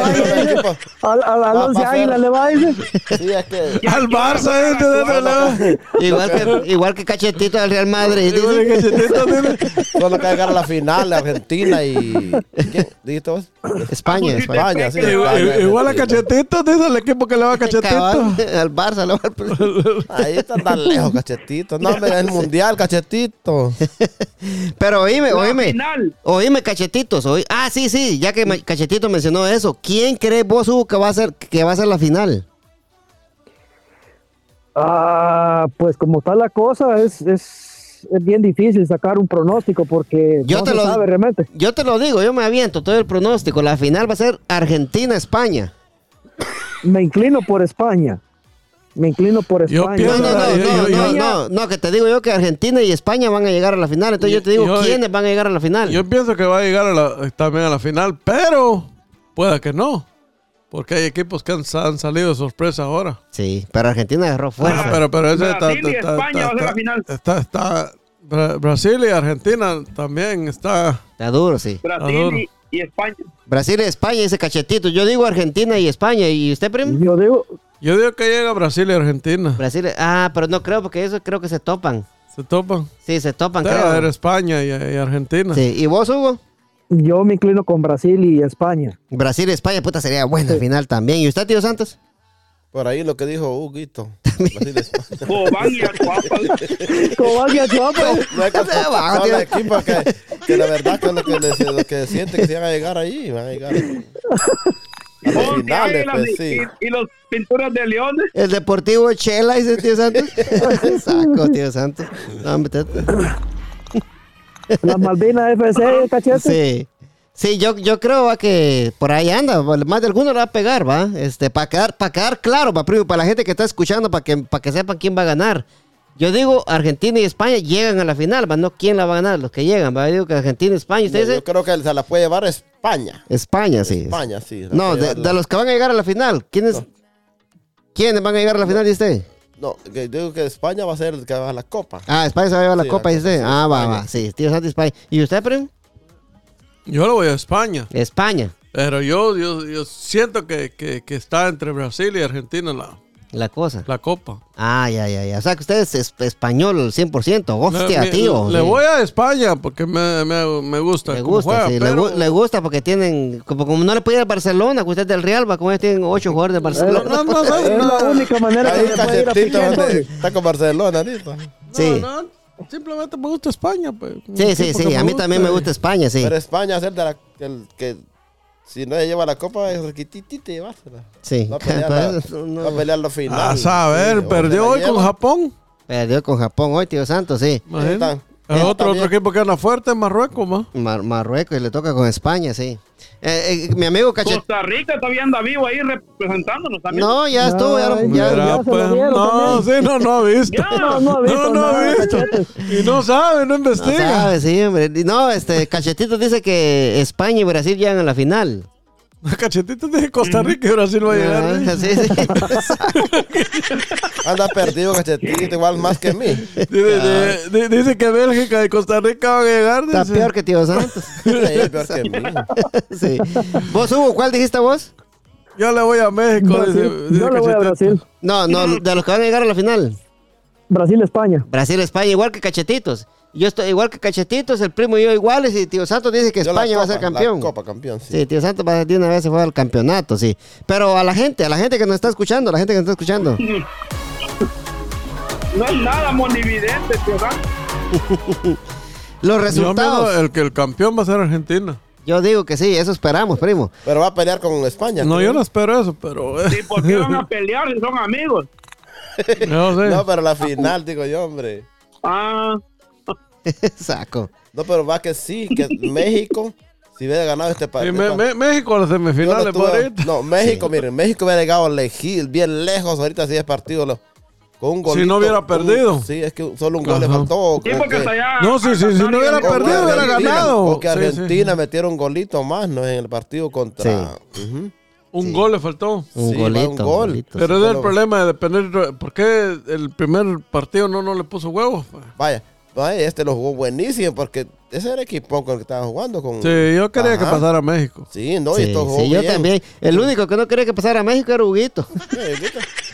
D: Al, al, al once Águila le va a decir.
C: Sí, es que
B: Al Barça, la-
A: Igual que, igual que Cachetito del Real Madrid.
B: Igual que Chetito tiene-
C: solo que llegar a la final de Argentina y. ¿Quién? ¿Dijiste vos?
A: España, España.
C: España, sí. España,
B: Igual a
C: Argentina.
B: Cachetito, dice el equipo que le va a Cachetito.
A: Cabal, al Barça. le va al-
C: Ahí está tan lejos, cachetito. No, hombre, el mundial, cachetito.
A: Pero oíme, oíme. Oíme, cachetitos. oí- Ah, sí, sí, ya que Cachetito mencionó eso. ¿Quién cree vos, Hugo, que va a ser, que va a ser la final?
D: Ah, pues como está la cosa, es, es, es bien difícil sacar un pronóstico porque
A: Yo
D: no
A: te
D: se
A: lo-
D: sabe realmente.
A: Yo te lo digo, yo me aviento todo el pronóstico. La final va a ser Argentina-España.
D: Me inclino por España. Me inclino por
B: Yo
D: España.
B: pienso-
A: No, no, no,
B: yo-
A: no,
B: yo-
A: no,
B: yo-
A: no, no, que te digo yo que Argentina y España van a llegar a la final. Entonces yo te digo,
B: Yo-
A: ¿quiénes van a llegar a la final?
B: Yo pienso que va a llegar a la- también a la final, pero pueda que no. Porque hay equipos que han, han salido de sorpresa ahora.
A: Sí, pero Argentina agarró fuerza.
B: Ah, pero, pero ese
F: Brasil y España va a ser la final.
B: Está, está- Bra- Brasil y Argentina también está.
A: Está duro, sí.
F: Brasil y, y España.
A: Brasil y España, ese cachetito. Yo digo Argentina y España. ¿Y usted, primo?
D: Yo digo,
B: Yo digo que llega Brasil y Argentina.
A: Brasil. Ah, pero no creo, porque eso creo que se topan.
B: Se topan.
A: Sí, se topan,
B: Debe haber
A: creo.
B: España y, y Argentina.
A: Sí. ¿Y vos, Hugo?
D: Yo me inclino con Brasil y España.
A: Brasil y España, puta, sería buena final también. ¿Y usted, tío Santos?
C: Por ahí lo que dijo Huguito.
F: Cobán y Achuapa.
D: Cobán Chuapa.
C: No hay que
A: tío.
C: equipos que, la verdad que es lo que, les- lo que sienten que se van a llegar ahí, van a llegar a los finales, pues
F: y-
C: sí.
F: y, y los pinturas de leones.
A: El Deportivo Chela, dice tío Santos. Saco, tío Santos. No, hombre, te-
D: La Malvinas FC, cachete.
A: Sí. Sí, yo, yo creo va, que por ahí anda, más de alguno le va a pegar, va. Este, para quedar, para quedar claro, va, primo, para la gente que está escuchando, para que, para que sepan quién va a ganar. Yo digo, Argentina y España llegan a la final, va, no quién la va a ganar, los que llegan, va. Yo digo que Argentina y España, ¿usted
C: No,
A: dice?
C: yo creo que se la puede llevar España.
A: España, sí.
C: España, sí.
A: No, de, los que van a llegar a la final, ¿quiénes, ¿quiénes van a llegar a la final, dice usted?
C: No, que digo que España va a ser el que va a la copa.
A: Ah, España se va a llevar la
C: Sí,
A: copa, dice Ah, va, va, sí, tío Santos, España. ¿Y usted, primo?
B: Yo le voy a España.
A: España.
B: Pero yo, yo, yo siento que, que, que está entre Brasil y Argentina la,
A: La cosa.
B: la copa.
A: Ah, ya, ya, ya. O sea que usted es es- español al 100%. Hostia,
B: Le-
A: tío.
B: Le
A: Sí.
B: voy a España porque me, me, me gusta.
A: Le gusta,
B: juega,
A: sí, le,
B: pero-
A: gu- le gusta porque tienen, como, como no le puede ir a Barcelona, que usted es del Real, va, como ellos tienen ocho jugadores de Barcelona.
B: No, no, no,
D: Es
B: no,
D: la única manera que se puede ir a entonces.
C: está con Barcelona ahorita.
A: Sí.
B: no, no, simplemente me gusta España. Pues.
A: Sí, sí, sí, a mí también me gusta España, sí.
C: Pero España hacer de la, el, que si no lleva la copa es requititito llevársela.
A: Sí.
C: Va a pelear, la-
A: No,
C: va a pelear los
B: A
C: finales.
B: saber,
C: Sí,
B: perdió
C: la
B: hoy con. Japón.
A: Perdió con Japón hoy, tío Santos, sí.
B: Imagina. El
C: Eh,
B: otro,
C: también.
B: otro equipo que anda fuerte es Marruecos.
A: Mar- Marruecos y le toca con España, sí. Eh, eh, mi amigo Cachet...
F: Costa Rica todavía anda vivo ahí representándonos también.
A: No, ya estuvo, ya,
D: Ay,
A: ya-
B: pues,
D: lo
B: no, sí, no, no ha visto.
F: Ya.
D: No, no ha visto
B: No, no ha visto. Y no sabe, no
A: no
B: investiga.
A: sabe, sí, hombre. No, este, Cachetito dice que España y Brasil llegan a la final.
B: Cachetito de Costa Rica y Brasil va a llegar.
A: Ah,
B: ¿eh?
A: sí, sí.
C: Anda perdido cachetito igual más que mí.
B: Dice, de- de- dice que Bélgica y Costa Rica van a llegar.
A: Está
B: dice.
A: peor que tío Santos.
C: Sí, es peor que mí.
A: Sí. ¿Vos, Hugo, cuál dijiste vos?
B: Yo le voy a México. Dice- dice
D: Yo le voy a. Brasil.
A: No, no, de los que van a llegar a la final.
D: Brasil, España.
A: Brasil, España, igual que Cachetitos. Yo estoy igual que Cachetitos, el primo y yo iguales, y tío Santos dice que
C: Yo la
A: España va a ser campeón.
C: La copa campeón, sí.
A: Sí, tío Santos va a de una vez se fue al campeonato, sí. Pero a la gente, a la gente que nos está escuchando, a la gente que nos está escuchando.
F: No es nada monividente, tío. ¿verdad?
A: Los resultados.
B: el que el campeón va a ser Argentina.
A: Yo digo que sí, eso esperamos, primo.
C: Pero va a pelear con España.
B: No,
C: creo.
B: yo no espero eso, pero. eh,
F: ¿Y por qué van a pelear si son amigos?
B: no sé.
C: No, pero la final, digo yo, hombre.
F: Ah,
A: Saco.
C: No, pero va que sí, que México, si hubiera ganado este partido.
B: me- me- México a las semifinales por ahorita.
C: No, México, miren, México hubiera llegado lejil, bien lejos ahorita si es partido lo- con un gol.
B: Si no hubiera perdido.
C: sí, es que solo un gol le faltó.
F: sí, porque
C: que-
F: allá.
B: No, sí, sí, si no hubiera perdido, hubiera ganado.
C: O que
B: Sí, sí.
C: Argentina metieron un golito más, ¿no? En el partido contra.
B: Un
A: Sí.
B: gol le faltó.
A: Un
C: Sí,
A: golito.
C: un gol.
A: golito,
B: Pero
A: sí.
B: es el problema de depender. ¿Por qué el primer partido no, no le puso huevos?
C: vaya, este lo jugó buenísimo porque ese era el equipo con el que estaban jugando. Con,
B: Sí, yo quería que pasara a México.
C: Sí, no, y
A: Sí,
C: esto jugó
A: sí, yo
C: bien.
A: también. El único que no quería que pasara a México era Huguito.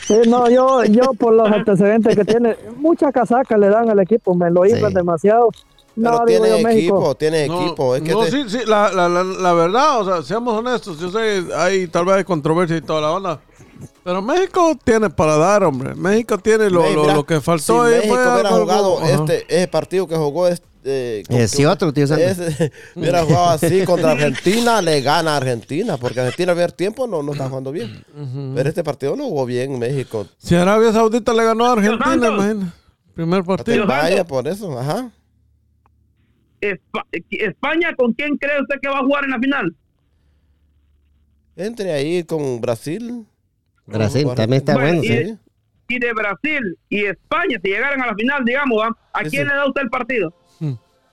C: Sí,
D: no, yo, yo por los antecedentes que tiene, mucha casaca le dan al equipo, me lo inflan
A: Sí.
D: demasiado.
C: Pero
D: No,
C: tiene
D: yo, México.
C: equipo, tiene
B: No,
C: equipo. Es que
B: no,
C: te-
B: sí, sí, la, la, la, la verdad, o sea, seamos honestos, yo sé, hay tal vez controversia y toda la onda, pero México tiene para dar, hombre. México tiene lo, lo,
C: mira,
B: lo que faltó
C: si
B: ahí
C: México hubiera
B: algo-
C: jugado este, ese partido que jugó este, eh,
A: Ese otro, tío
C: ese- hubiera jugado así contra Argentina, le gana a Argentina, porque Argentina al ver tiempo no, no está jugando bien. Pero este partido lo jugó bien México.
B: Si Arabia Saudita le ganó a Argentina, imagina. Primer partido.
C: Vaya por eso, ajá.
F: Espa- España, ¿con quién cree usted que va a jugar en la final?
C: Entre ahí con Brasil.
A: Brasil también está
F: bueno,
A: bueno,
F: y-
A: sí.
F: Y de Brasil y España, si llegaran a la final, digamos, ¿va? ¿a quién le da usted el partido?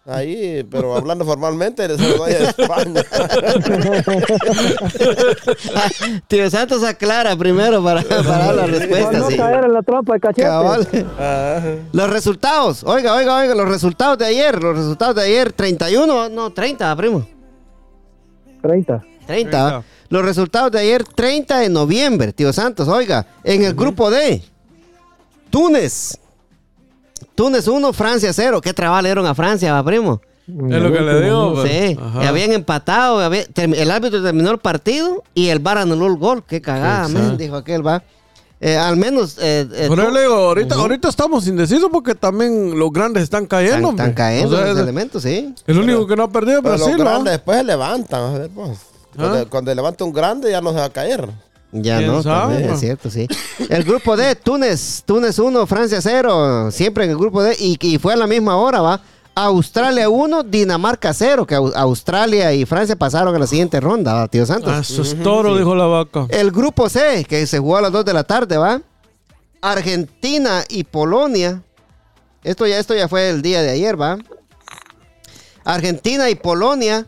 C: Ahí, pero hablando formalmente, se lo doy a España.
A: Tío Santos aclara primero para, para dar la
D: Para
A: respuesta.
D: no
A: sí.
D: caer en la trampa de cachete.
A: Cabal. Los resultados. Oiga, oiga, oiga, los resultados de ayer. Los resultados de ayer. 31, no, 30, primo.
D: 30.
A: 30. ¿va?
B: 30.
A: Los resultados de ayer, 30 de noviembre, tío Santos. Oiga, en el grupo D, Túnez. Túnez 1, Francia 0. ¿Qué trabajo le dieron a Francia, va, primo?
B: Es lo que le digo. pues.
A: Sí,
B: Ajá.
A: habían empatado. había- el árbitro terminó el partido y el VAR anuló el gol. Qué cagada, man, dijo aquel, va. Eh, al menos. eh, eh,
B: eso
A: tú-
B: le digo, ahorita, ahorita estamos indecisos porque también los grandes están cayendo.
A: están, están cayendo
B: O sea,
A: los
B: es-
A: elementos, sí.
B: el único que no ha perdido es
C: Pero
B: Brasil,
C: los grandes después se levantan. A ver, pues. Cuando,
B: ¿Ah?
C: cuando levanta un grande ya no se va a caer.
A: Ya
B: ¿Quién
A: no, también es cierto, sí. El grupo D, Túnez, Túnez 1, Francia 0, siempre en el grupo D, y, y fue a la misma hora, ¿va? Australia 1, Dinamarca 0, que Au- Australia y Francia pasaron a la siguiente ronda, ¿va, tío Santos?
B: Ah, eso es toro, dijo la vaca.
A: El grupo C, que se jugó a las 2 de la tarde, ¿va? Argentina y Polonia. Esto ya, esto ya fue el día de ayer, ¿va? Argentina y Polonia.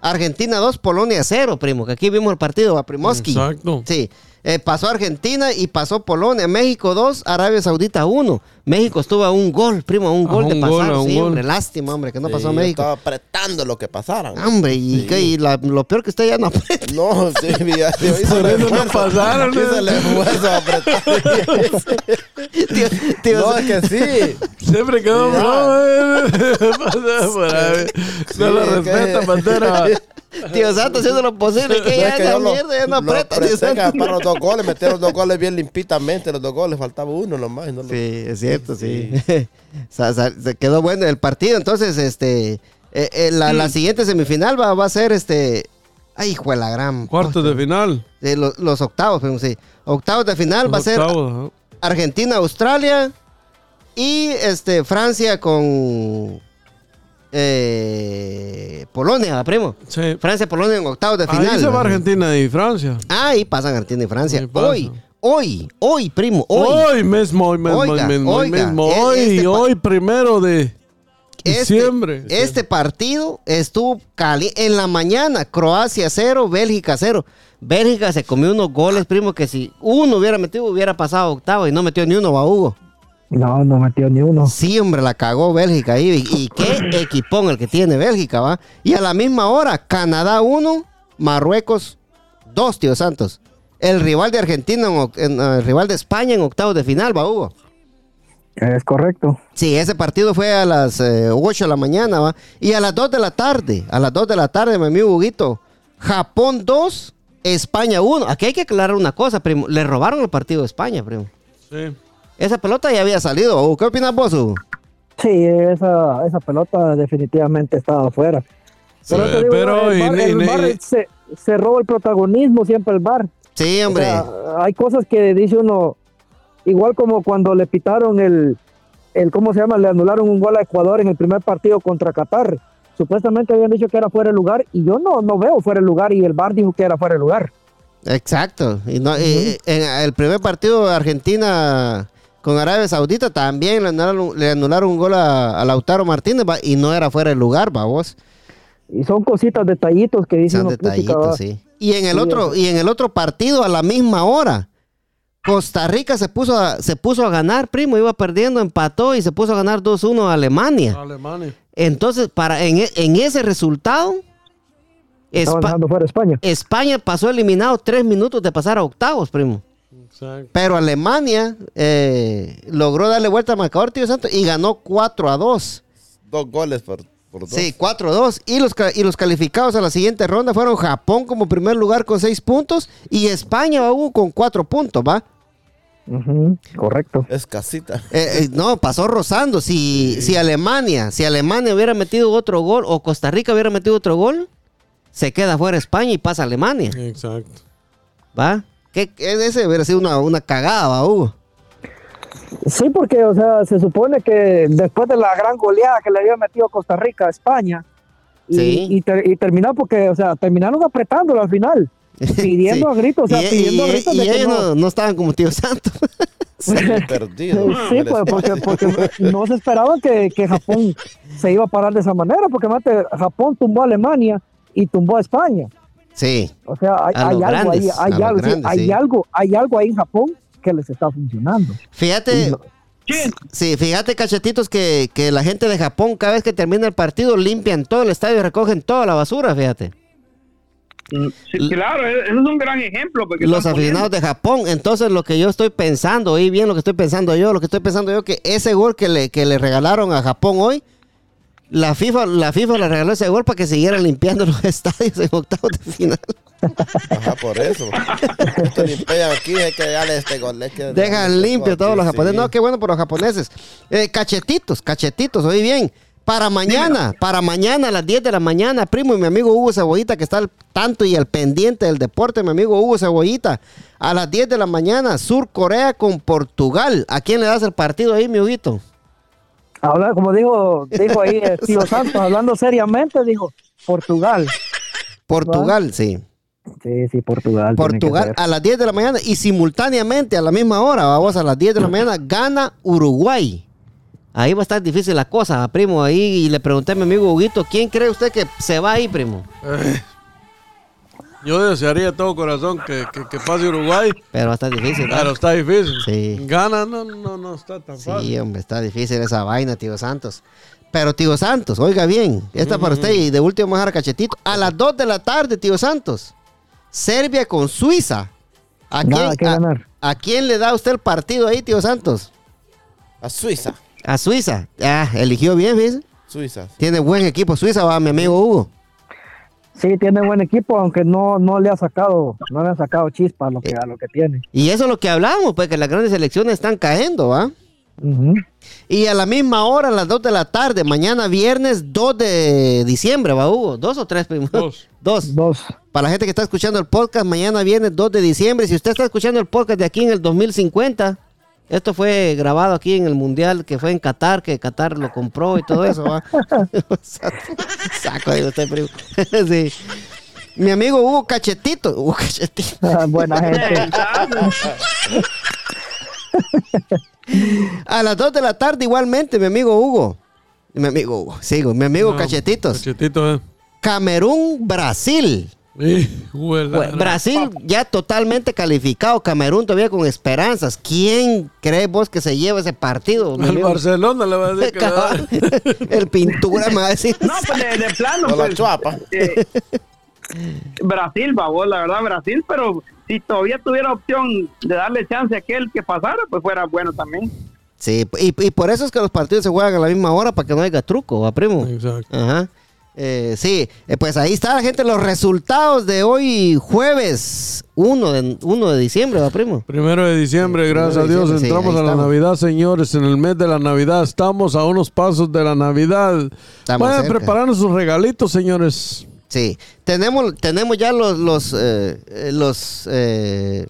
A: Argentina 2, Polonia 0, primo. Que aquí vimos el partido, ¿va? Primoski.
B: Exacto.
A: Sí. Eh, pasó Argentina y pasó Polonia. México 2, Arabia Saudita 1. México estuvo a un gol, primo, a un
B: A
A: gol de
B: un gol,
A: pasar.
B: a un
A: sí,
B: gol.
A: hombre, lástima, hombre, que no
C: Sí,
A: pasó
C: yo
A: México.
C: Estaba apretando lo que pasaran.
A: Hombre, y, que- y la- lo peor que usted ya no aprieta.
C: No, sí, ya, yo hice
B: Por
C: el
B: eso no
C: esfuerzo.
B: pasaron,
C: Hice el esfuerzo a apretar.
A: Tío, tío,
C: No, es que sí.
B: Siempre quedó bravo, eh. No lo respeta, Pantera.
A: Tío Santo haciendo lo posible. Que
C: Es
A: ya
C: que
A: esa mierda ya no aprieta, tío Santo.
C: para los dos goles, metieron los dos goles bien limpitamente, los dos goles, faltaba uno nomás. no lo-
A: Sí, es cierto, sí. Se quedó bueno el partido. Entonces, este, eh, eh, la, la siguiente semifinal va, va a ser este. Ay, hijo de la gran.
B: Cuartos de final.
A: de los, los octavos, pero sí. Octavos de final va a ser
B: octavos.
A: Argentina, Australia y este Francia con eh, Polonia, primo.
B: Sí.
A: Francia, Polonia en octavos de final.
B: Ahí se va Argentina y Francia.
A: Ahí pasan Argentina y Francia.
B: Ahí pasa.
A: Hoy, hoy, hoy, primo, hoy.
B: Hoy mismo, hoy mismo,
A: Oiga,
B: hoy mismo, hoy
A: oiga,
B: mismo.
A: e-
B: Hoy,
A: este pa-
B: hoy primero de
A: Este,
B: diciembre.
A: este partido estuvo caliente. En la mañana, Croacia 0, Bélgica 0. Bélgica se comió unos goles, primo, que si uno hubiera metido, hubiera pasado octavo y no metió ni uno, va Hugo.
D: No, no metió ni uno.
A: Sí, hombre, la cagó Bélgica ahí. Y, y qué equipón el que tiene Bélgica, ¿va? Y a la misma hora, Canadá 1, Marruecos 2, tío Santos. El rival de Argentina, en el rival de España en octavos de final, va Hugo.
D: Es correcto.
A: Sí, ese partido fue a las eh, 8 de la mañana, ¿va? Y a las 2 de la tarde, a las 2 de la tarde, mi amigo Huguito, Japón 2, España 1. Aquí hay que aclarar una cosa, primo. Le robaron el partido de España, primo.
B: Sí.
A: Esa pelota ya había salido. ¿Qué opinas vos, Hugo?
D: Sí, esa, esa pelota definitivamente estaba afuera. Pero, te digo,
B: pero
D: el
B: y- y-
D: el
B: y-
D: VAR se, se roba el protagonismo siempre el bar.
A: Sí, hombre.
D: hay cosas que dice uno, igual como cuando le pitaron el, el, ¿cómo se llama? Le anularon un gol a Ecuador en el primer partido contra Qatar. Supuestamente habían dicho que era fuera de lugar y yo no, no veo fuera de lugar y el bar dijo que era fuera de lugar.
A: Exacto. Y no, y- en el primer partido de Argentina con Arabia Saudita también le anularon, le anularon un gol a, a Lautaro Martínez ¿va? y no era fuera de lugar, va vos.
D: Y son cositas, detallitos que dicen
A: Son
D: uno, "Puchica,
A: detallitos,
D: va".
A: sí. Y en el
D: Sí,
A: otro, y en el otro partido a la misma hora, Costa Rica se puso a, se puso a ganar, primo, iba perdiendo, empató y se puso a ganar 2-1 a Alemania.
B: Alemania.
A: Entonces, para en, en ese resultado, Espa-
D: dejando fuera España.
A: España pasó eliminado tres minutos de pasar a octavos, primo.
B: Exacto.
A: Pero Alemania eh, logró darle vuelta al marcador, tío Santo, y ganó 4 a 2.
C: Dos goles por, por dos.
A: Sí, 4 a 2. Y los, y los calificados a la siguiente ronda fueron Japón como primer lugar con 6 puntos y España con 4 puntos, ¿va?
D: Correcto.
C: Es casita.
A: Eh, eh, no, pasó rozando. Si, si Alemania, si Alemania hubiera metido otro gol o Costa Rica hubiera metido otro gol, se queda fuera España y pasa Alemania,
B: Exacto.
A: ¿va? Que ese hubiera sido una, una cagada, ¿va, Hugo?
D: Sí, porque, o sea, se supone que después de la gran goleada que le había metido Costa Rica a España, y,
A: Sí.
D: y, ter- y terminó porque, o sea, terminaron apretándolo al final, pidiendo
A: Sí.
D: a gritos, o sea,
A: y,
D: pidiendo
A: y-
D: a gritos
A: y
D: de que
A: ellos
D: no.
A: no, estaban como tío Santo.
C: Sí, perdido.
D: Sí, pues, porque, porque no se esperaba que, que Japón se iba a parar de esa manera, porque mate, Japón tumbó a Alemania y tumbó a España.
A: Sí,
D: O sea, hay, algo
A: grandes,
D: ahí, hay algo, sí, hay
A: sí.
D: algo, hay algo ahí en Japón que les está funcionando.
A: fíjate.
D: No.
A: Sí, fíjate, cachetitos, que, que la gente de Japón, cada vez que termina el partido, limpian todo el estadio y recogen toda la basura, fíjate.
F: Sí, claro, e- ese es un gran ejemplo. Porque
A: Los aficionados de Japón. Entonces, lo que yo estoy pensando, oí bien lo que estoy pensando yo, lo que estoy pensando yo, que ese gol que le, que le regalaron a Japón hoy, la FIFA, la FIFA le regaló ese gol para que siguieran limpiando los estadios en octavos de final.
C: Ajá, por eso. Esto limpian aquí, hay que darle este gol. hay que darle
A: Dejan
C: este
A: limpio todos los japoneses.
C: sí.
A: No, qué bueno por los japoneses. Eh, cachetitos, cachetitos, oí bien. Para mañana, para mañana a las 10 de la mañana, primo y mi amigo Hugo Cebollita, que está al tanto y al pendiente del deporte, mi amigo Hugo Cebollita. A las 10 de la mañana, Sur Corea con Portugal. ¿A quién le das el partido ahí, mi Huguito?
D: Habla, como dijo, dijo ahí el tío Santos, hablando seriamente, dijo Portugal.
A: Portugal, sí.
D: Sí, sí, Portugal.
A: Portugal a las 10 de la mañana y simultáneamente a la misma hora, vamos a las 10 de la mañana, gana Uruguay. Ahí va a estar difícil la cosa, primo. Ahí y le pregunté a mi amigo Huguito, ¿quién cree usted que se va ahí, primo?
B: Yo desearía de todo corazón que, que, que pase Uruguay,
A: Pero va a estar difícil. ¿verdad?
B: pero está difícil.
A: Sí.
B: Gana, no, no, no está tan fácil.
A: Sí, hombre, está difícil esa vaina, tío Santos. Pero, tío Santos, oiga bien, esta para usted y de último vamos a dejar cachetito. A las 2 de la tarde, tío Santos, Serbia con Suiza. ¿A quién,
D: Nada que
A: a-
D: ganar.
A: a quién le da usted el partido ahí, tío Santos?
C: A Suiza.
A: A Suiza. Ah, eligió bien, ¿ves?
C: Suiza.
A: Tiene buen equipo Suiza, va mi amigo Hugo.
D: Sí, tiene buen equipo, aunque no, no le ha sacado, no le ha sacado chispa a lo que, a lo que tiene.
A: Y eso es lo que hablamos, pues que las grandes selecciones están cayendo, ¿va?
D: Ujú.
A: Y a la misma hora, a las 2 de la tarde, mañana viernes 2 de diciembre, ¿va, Hugo? ¿Dos o tres, primo?
B: Dos.
A: Dos.
D: Dos.
A: Para la gente que está escuchando el podcast, mañana viernes 2 de diciembre. Si usted está escuchando el podcast de aquí en el 2050, esto fue grabado aquí en el Mundial que fue en Qatar, que Qatar lo compró y todo eso, ¿va? Saco de usted, primo. sí. Mi amigo Hugo Cachetito. Hugo Cachetito.
D: Ah, Buena gente.
A: A las 2 de la tarde igualmente, mi amigo Hugo. Mi amigo Hugo, sigo, mi amigo
B: No,
A: Cachetitos.
B: Cachetito, eh.
A: Camerún, Brasil. Brasil ya totalmente calificado, Camerún todavía con esperanzas. ¿Quién cree vos que se lleva ese partido?
B: Al
A: amigo?
B: Barcelona le va a decir que.
A: El pintura me va a decir.
F: No, pues de, de plano.
C: Con la
F: pues,
C: chuapa.
F: eh, Brasil, babos, la verdad, Brasil, pero si todavía tuviera opción de darle chance a aquel que pasara, pues fuera bueno también.
A: Sí, y, y por eso es que los partidos se juegan a la misma hora para que no haya truco, ¿va, primo?
B: Exacto.
A: Ajá. Eh, sí, eh, pues ahí está, gente, los resultados de hoy, jueves 1 de, 1 de diciembre, ¿va, primo?
B: Primero de diciembre, gracias a Dios,
A: sí,
B: entramos a la
A: estamos.
B: Navidad, señores. En el mes de la Navidad estamos a unos pasos de la Navidad.
A: Cerca.
B: preparando sus regalitos, señores.
A: Sí, tenemos, tenemos ya los, los, eh, eh, los, eh,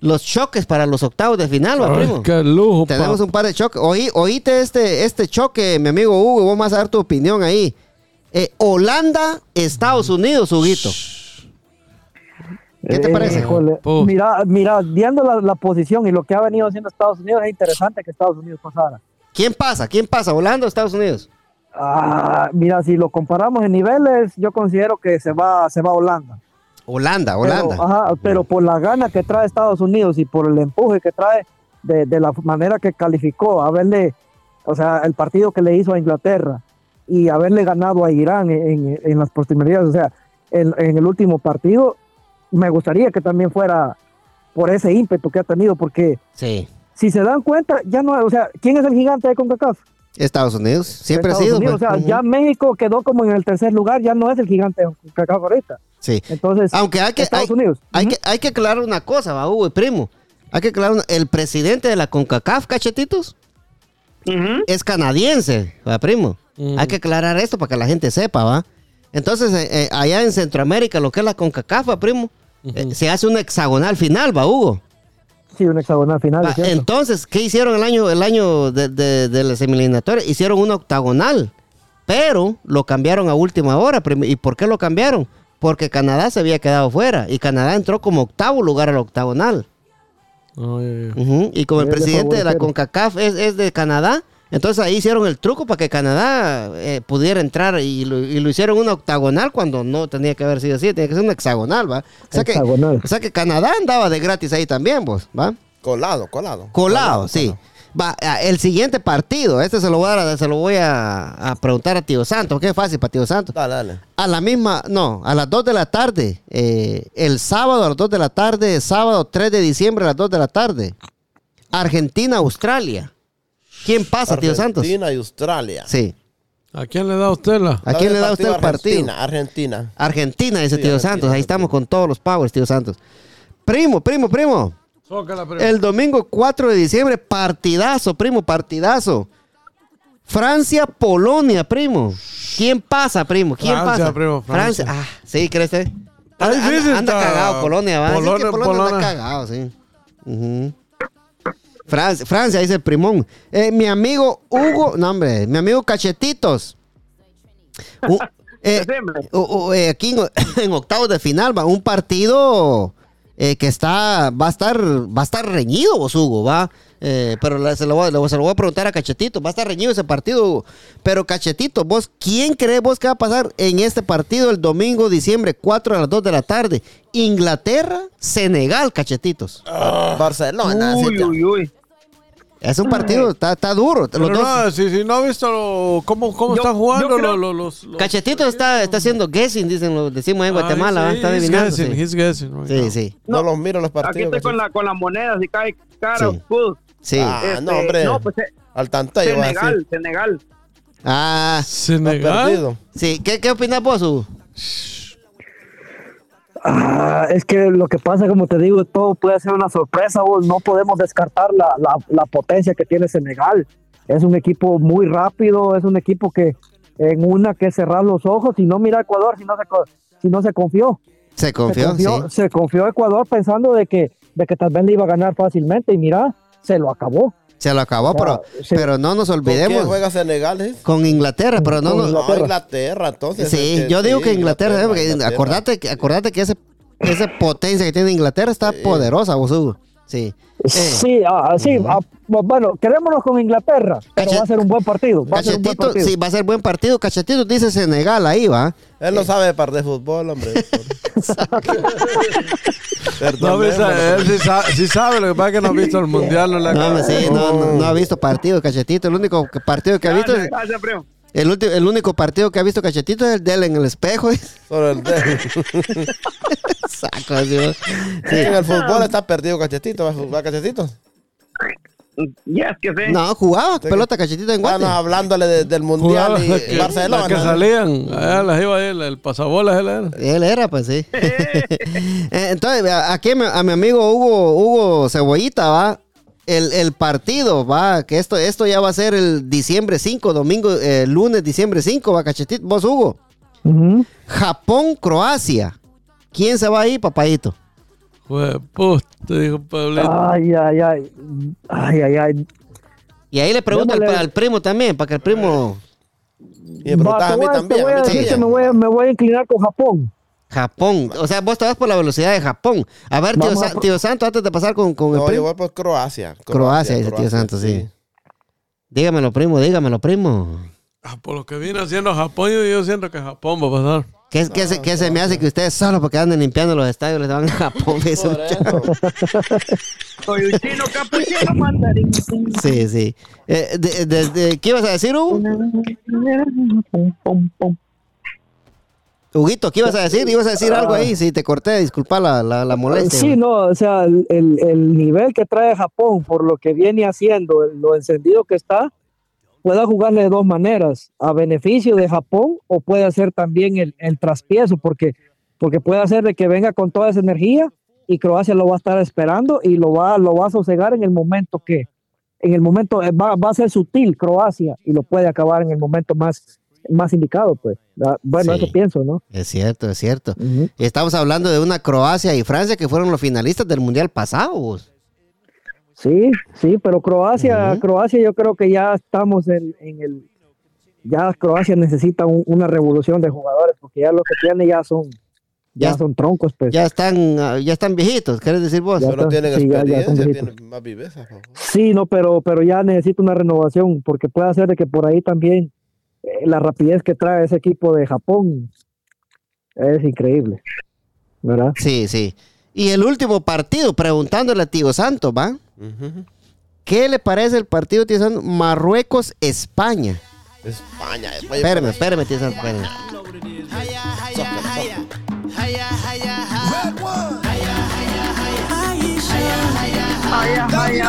A: los choques para los octavos de final, ¿va,
B: Ay,
A: primo?
B: qué lujo,
A: Tenemos un par de choques. Oí, oíste este, este choque, mi amigo Hugo, vos vas a dar tu opinión ahí. Eh, Holanda, Estados Unidos, Huguito. ¿Qué te
D: Eh,
A: parece?
D: mira, mira, viendo la, la posición y lo que ha venido haciendo Estados Unidos, es interesante que Estados Unidos pasara.
A: ¿Quién pasa? ¿Quién pasa? ¿Holanda o Estados Unidos?
D: Ah, mira, si lo comparamos en niveles, yo considero que se va, se va a Holanda.
A: Holanda, Holanda.
D: Pero, ajá, pero por la gana que trae Estados Unidos y por el empuje que trae de, de la manera que calificó, haberle, o sea, el partido que le hizo a Inglaterra y haberle ganado a Irán en, en- en las posterioridades, o sea, en, en el último partido, me gustaría que también fuera por ese ímpetu que ha tenido, porque
A: Sí.
D: si se dan cuenta, ya no, o sea, ¿quién es el gigante de CONCACAF?
A: Estados Unidos. Siempre ha sido.
D: Unidos,
A: pues.
D: o sea,
A: Ujú.
D: ya México quedó como en el tercer lugar, ya no es el gigante de CONCACAF ahorita.
A: Sí.
D: Entonces,
A: Aunque hay que,
D: Estados
A: hay,
D: Unidos.
A: hay que, hay que aclarar una cosa, va, Hugo y primo. Hay que aclarar una- El presidente de la CONCACAF, cachetitos, es canadiense, va, primo.
B: Mm.
A: Hay que aclarar esto para que la gente sepa, va. Entonces, eh, eh, allá en Centroamérica, lo que es la CONCACAF, va, primo, eh, se hace una hexagonal final, va, Hugo.
D: Sí, un hexagonal final.
A: Va,
D: es
A: entonces, ¿qué hicieron el año, el año de, de, de las eliminatorias? Hicieron una octagonal, pero lo cambiaron a última hora. prim- ¿Y por qué lo cambiaron? Porque Canadá se había quedado fuera y Canadá entró como octavo lugar a la octagonal. Y como el
D: Es de
A: presidente de la. CONCACAF es, es de Canadá, entonces ahí hicieron el truco para que Canadá eh, pudiera entrar y lo, y lo hicieron una octagonal cuando no tenía que haber sido así, tenía que ser una hexagonal, ¿va? O sea, que,
D: Hexagonal.
A: o sea que Canadá andaba de gratis ahí también, vos, ¿va?
C: Colado, colado.
A: Colado, sí. Va, el siguiente partido, este se lo voy a, dar- se lo voy a, a preguntar a Tío Santos, qué fácil para Tío Santos.
C: Dale, dale.
A: A la misma, no, a las 2 de la tarde, eh, el sábado a las 2 de la tarde, sábado 3 de diciembre a las 2 de la tarde. Argentina, Australia. ¿Quién pasa, Tío Santos?
C: Argentina y Australia.
A: Sí.
B: ¿A quién le da usted la?
A: ¿A quién le da usted el partido?
C: Argentina, Argentina.
A: Argentina, dice
C: Sí,
A: Tío
C: Argentina,
A: Santos. Ahí estamos con todos los powers, Tío Santos. Primo, primo, primo. El domingo 4 de diciembre, partidazo, primo, partidazo. Francia, Polonia, primo. ¿Quién pasa, primo? ¿Quién
B: Francia,
A: pasa?
B: primo, Francia.
A: Ah, sí, ¿crees?
B: Está
A: Anda-
B: difícil,
A: Anda, anda
B: está-
A: cagado Polonia, ¿va?
B: Polonia,
A: que Polonia anda
B: Polonia.
A: cagado, sí. Ujú. Francia, Francia, dice el primón. Eh, mi amigo Hugo, no, hombre, mi amigo Cachetitos. U- eh,
F: Decime.
A: u- u- eh, aquí en, en octavos de final va un partido eh, que está va a estar va a estar reñido vos Hugo va Eh, pero la- se, lo voy, lo- se lo voy a preguntar a Cachetito. Va a estar reñido ese partido, Hugo. Pero Cachetito, vos, ¿quién crees vos que va a pasar en este partido el domingo, diciembre, 4 a las 2 de la tarde? Inglaterra, Senegal, Cachetitos.
C: Barcelona. sí,
F: Uy, uy, uy.
A: Es un partido, está, está duro. Los
B: Pero
A: dos-
B: no, si, si no ha visto lo- cómo, cómo
F: Yo-
B: están jugando
F: creo-
B: los, los, los-
A: Cachetito está, está haciendo guessing, dicen, lo decimos en Guatemala,
B: Ah, sí,
A: está
B: he's
A: adivinando.
B: guessing,
A: Sí,
B: he's guessing right
A: sí.
C: No,
F: No.
C: los miro los
F: Aquí
C: partidos.
F: estoy con, la, con las monedas y cae cara
A: Sí. sí.
C: Ah,
F: Este,
C: no, hombre.
F: No, pues eh,
C: Al tanteo.
F: Senegal, Senegal.
A: Ah,
B: Senegal.
A: sí. ¿Qué, qué opinas vos, Hugo?
D: Ah, es que lo que pasa, como te digo, todo puede ser una sorpresa. vos. No podemos descartar la, la, la potencia que tiene Senegal. Es un equipo muy rápido, es un equipo que en una que cerrar los ojos y no mira a Ecuador si no se, si no se confió.
A: Se confió,
D: se confió,
A: sí.
D: se confió Ecuador pensando de que, de que tal vez le iba a ganar fácilmente y mira, se lo acabó.
A: Se lo acabó, pero,
D: sí.
A: pero no nos
C: ¿Con quién
A: olvidemos.
C: juega Senegal? eh?
A: Con Inglaterra, pero no
D: Con
A: nos...
C: No,
D: Inglaterra.
C: Inglaterra, entonces.
A: Sí,
C: es que-
A: yo digo
C: sí,
A: que Inglaterra, ¿eh? porque
C: Inglaterra.
A: acordate, que- acordate que ese, esa potencia que tiene Inglaterra está poderosa, vos, Hugo. Sí. Eh,
D: Sí, ah, sí, ah, bueno, quedémonos con Inglaterra, pero
A: Cachet-
D: va a ser un buen partido. Va a ser un buen
A: Cachetito,
D: partido.
A: sí, va a ser buen partido. Cachetito dice Senegal ahí, va.
C: Él no sabe par de fútbol, hombre.
B: No,
C: Perdón.
B: él sí sabe, sí sabe, lo que pasa es que no ha visto el mundial. No,
A: No, sí, no, no, no ha visto partido, Cachetito. El único partido que ha visto,
F: Gracias, gracias, primo.
A: El, ulti- el único partido que ha visto Cachetito es el de él en el espejo.
C: Solo el de-
A: Saco, así, va. Sí.
C: En el fútbol está perdido cachetito. ¿Va a jugar cachetito?
F: Ya es que sé.
A: No, jugaba pelota Cachetito en
C: Estamos
A: Guate.
C: hablándole de- del mundial y, Barcelona.
B: las que salían, allá las iba él, el pasabolas él era.
A: Él era, pues sí. Eh, Entonces, aquí a mi, a mi amigo Hugo, Hugo Cebollita, va. El, el partido, va, que esto, esto ya va a ser el diciembre 5, domingo, eh, lunes, diciembre 5, va, cachetito. Vos, Hugo.
D: Ujú.
A: Japón, Croacia. ¿Quién se va ahí, papadito?
B: Fue puta, dijo Pablito.
D: Ay, ay, ay. Ay, ay, ay.
A: Y ahí le pregunta al, al primo también, para que el primo.
C: Y a
D: te
C: mí también.
D: Te me voy a inclinar con Japón.
A: Japón. O sea, vos te vas por la velocidad de Japón. A ver, tío, Sa- Santo, antes de pasar con, con el
C: No, yo
A: primo.
C: voy por Croacia.
A: Croacia, dice tío Santo, sí. Dígamelo, primo, dígamelo, primo.
B: Ah, por lo que viene haciendo Japón, yo, yo siento que Japón va a pasar.
A: ¿Qué, es- qué se, qué se me hace que ustedes solo porque anden limpiando los estadios les van a Japón? Eso.
F: Soy un chino capuchino mandarín.
A: Sí, sí. Eh, de- de- de- ¿Qué ibas a decir, Hugo? Huguito, ¿qué ibas a decir? ¿Ibas a decir algo ahí? Sí, te corté, disculpa la, la, la molestia.
D: Sí, no, o sea, el, el- el nivel que trae Japón por lo que viene haciendo, lo encendido que está, pueda jugarle de dos maneras, a beneficio de Japón o puede hacer también el, el traspiezo, porque, porque puede hacer de que venga con toda esa energía y Croacia lo va a estar esperando y lo va, lo va a sosegar en el momento que, en el momento, eh, va, va a ser sutil Croacia y lo puede acabar en el momento más, más indicado, pues. Ah, Bueno,
A: Sí.
D: eso pienso, ¿no?
A: Es cierto, es cierto. Estamos hablando de una Croacia y Francia que fueron los finalistas del Mundial pasado. vos.
D: Sí, sí, pero Croacia. Croacia yo creo que ya estamos en, en el, ya Croacia necesita un- una revolución de jugadores porque ya lo que tiene ya son, ya,
A: Ya-
D: son troncos, pues.
A: Ya están, ah, ya están viejitos, ¿quieres decir vos?
D: Ya.
C: Pero tienen
D: Sí, ya- ya
C: experiencia, tienen más viveza.
D: Sí, no, pero, pero ya necesita una renovación porque puede ser de que por ahí también la rapidez que trae ese equipo de Japón es increíble, ¿verdad?
A: Sí, sí. Y el último partido, preguntándole a Tío Santos, ¿va? ¿Qué le parece el partido, Tío Santos? Marruecos-España.
C: España. España.
A: Espérame, espérame, Tío Santos, espérame.
F: Ay, ay,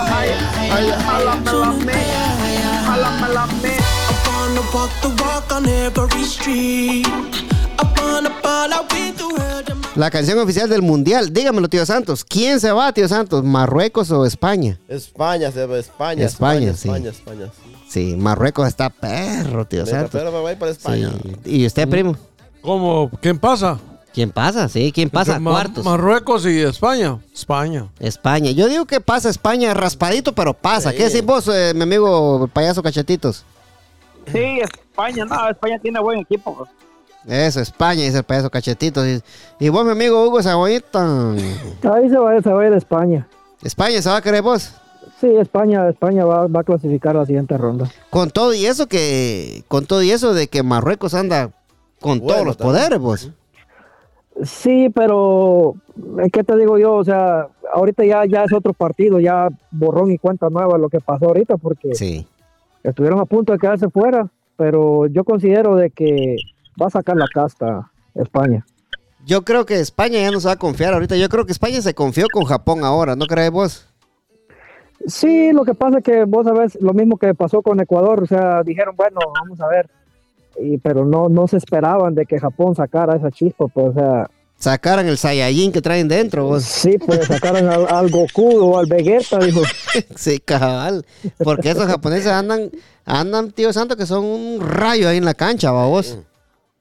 F: ay,
E: walk the walk on every street.
A: La canción oficial del Mundial. Dígamelo, Tío Santos. ¿Quién se va, Tío Santos? ¿Marruecos o España?
C: España, se va, España.
A: España, sí.
C: España, España. sí.
A: Sí, Marruecos está perro, Tío
C: Venga,
A: Santos.
C: pero me voy para
A: Sí.
C: España.
A: ¿Y usted, primo?
B: ¿Cómo? ¿Quién pasa?
A: ¿Quién pasa? Sí, ¿quién pasa?
B: Ma-
A: Cuartos.
B: Marruecos y España. España.
A: España. Yo digo que pasa España raspadito, pero pasa.
C: Sí.
A: ¿Qué decís vos, eh, mi amigo payaso cachetitos?
F: Sí, España, no, España tiene buen equipo. pues.
A: Eso, España, dice el payaso cachetitos. Y, y vos, mi amigo Hugo Saboyita.
D: Ahí se va, se va a ir a España.
A: España, ¿se va a querer vos?
D: Sí, España, España va, va a clasificar a la siguiente ronda.
A: Con todo y eso que, con todo y eso de que Marruecos anda con
C: Bueno,
A: todos los
C: también.
A: poderes, pues.
D: Sí, pero eh, ¿qué te digo yo? O sea, ahorita ya, ya es otro partido, ya borrón y cuenta nueva lo que pasó ahorita, porque
A: Sí.
D: Estuvieron a punto de quedarse fuera, pero yo considero de que va a sacar la casta España.
A: Yo creo que España ya no se va a confiar ahorita. Yo creo que España se confió con Japón ahora, ¿no crees vos?
D: Sí, lo que pasa es que vos sabés lo mismo que pasó con Ecuador, o sea, dijeron, bueno, vamos a ver, y, pero no, no se esperaban de que Japón sacara esa chispa, pues, o sea,
A: Sacaran el Saiyajin que traen dentro, vos.
D: sí, pues sacaran al, al Goku o al Vegeta, dijo.
A: Sí, cabal. Porque esos japoneses andan, andan, tío santo, que son un rayo ahí en la cancha, ¿va vos.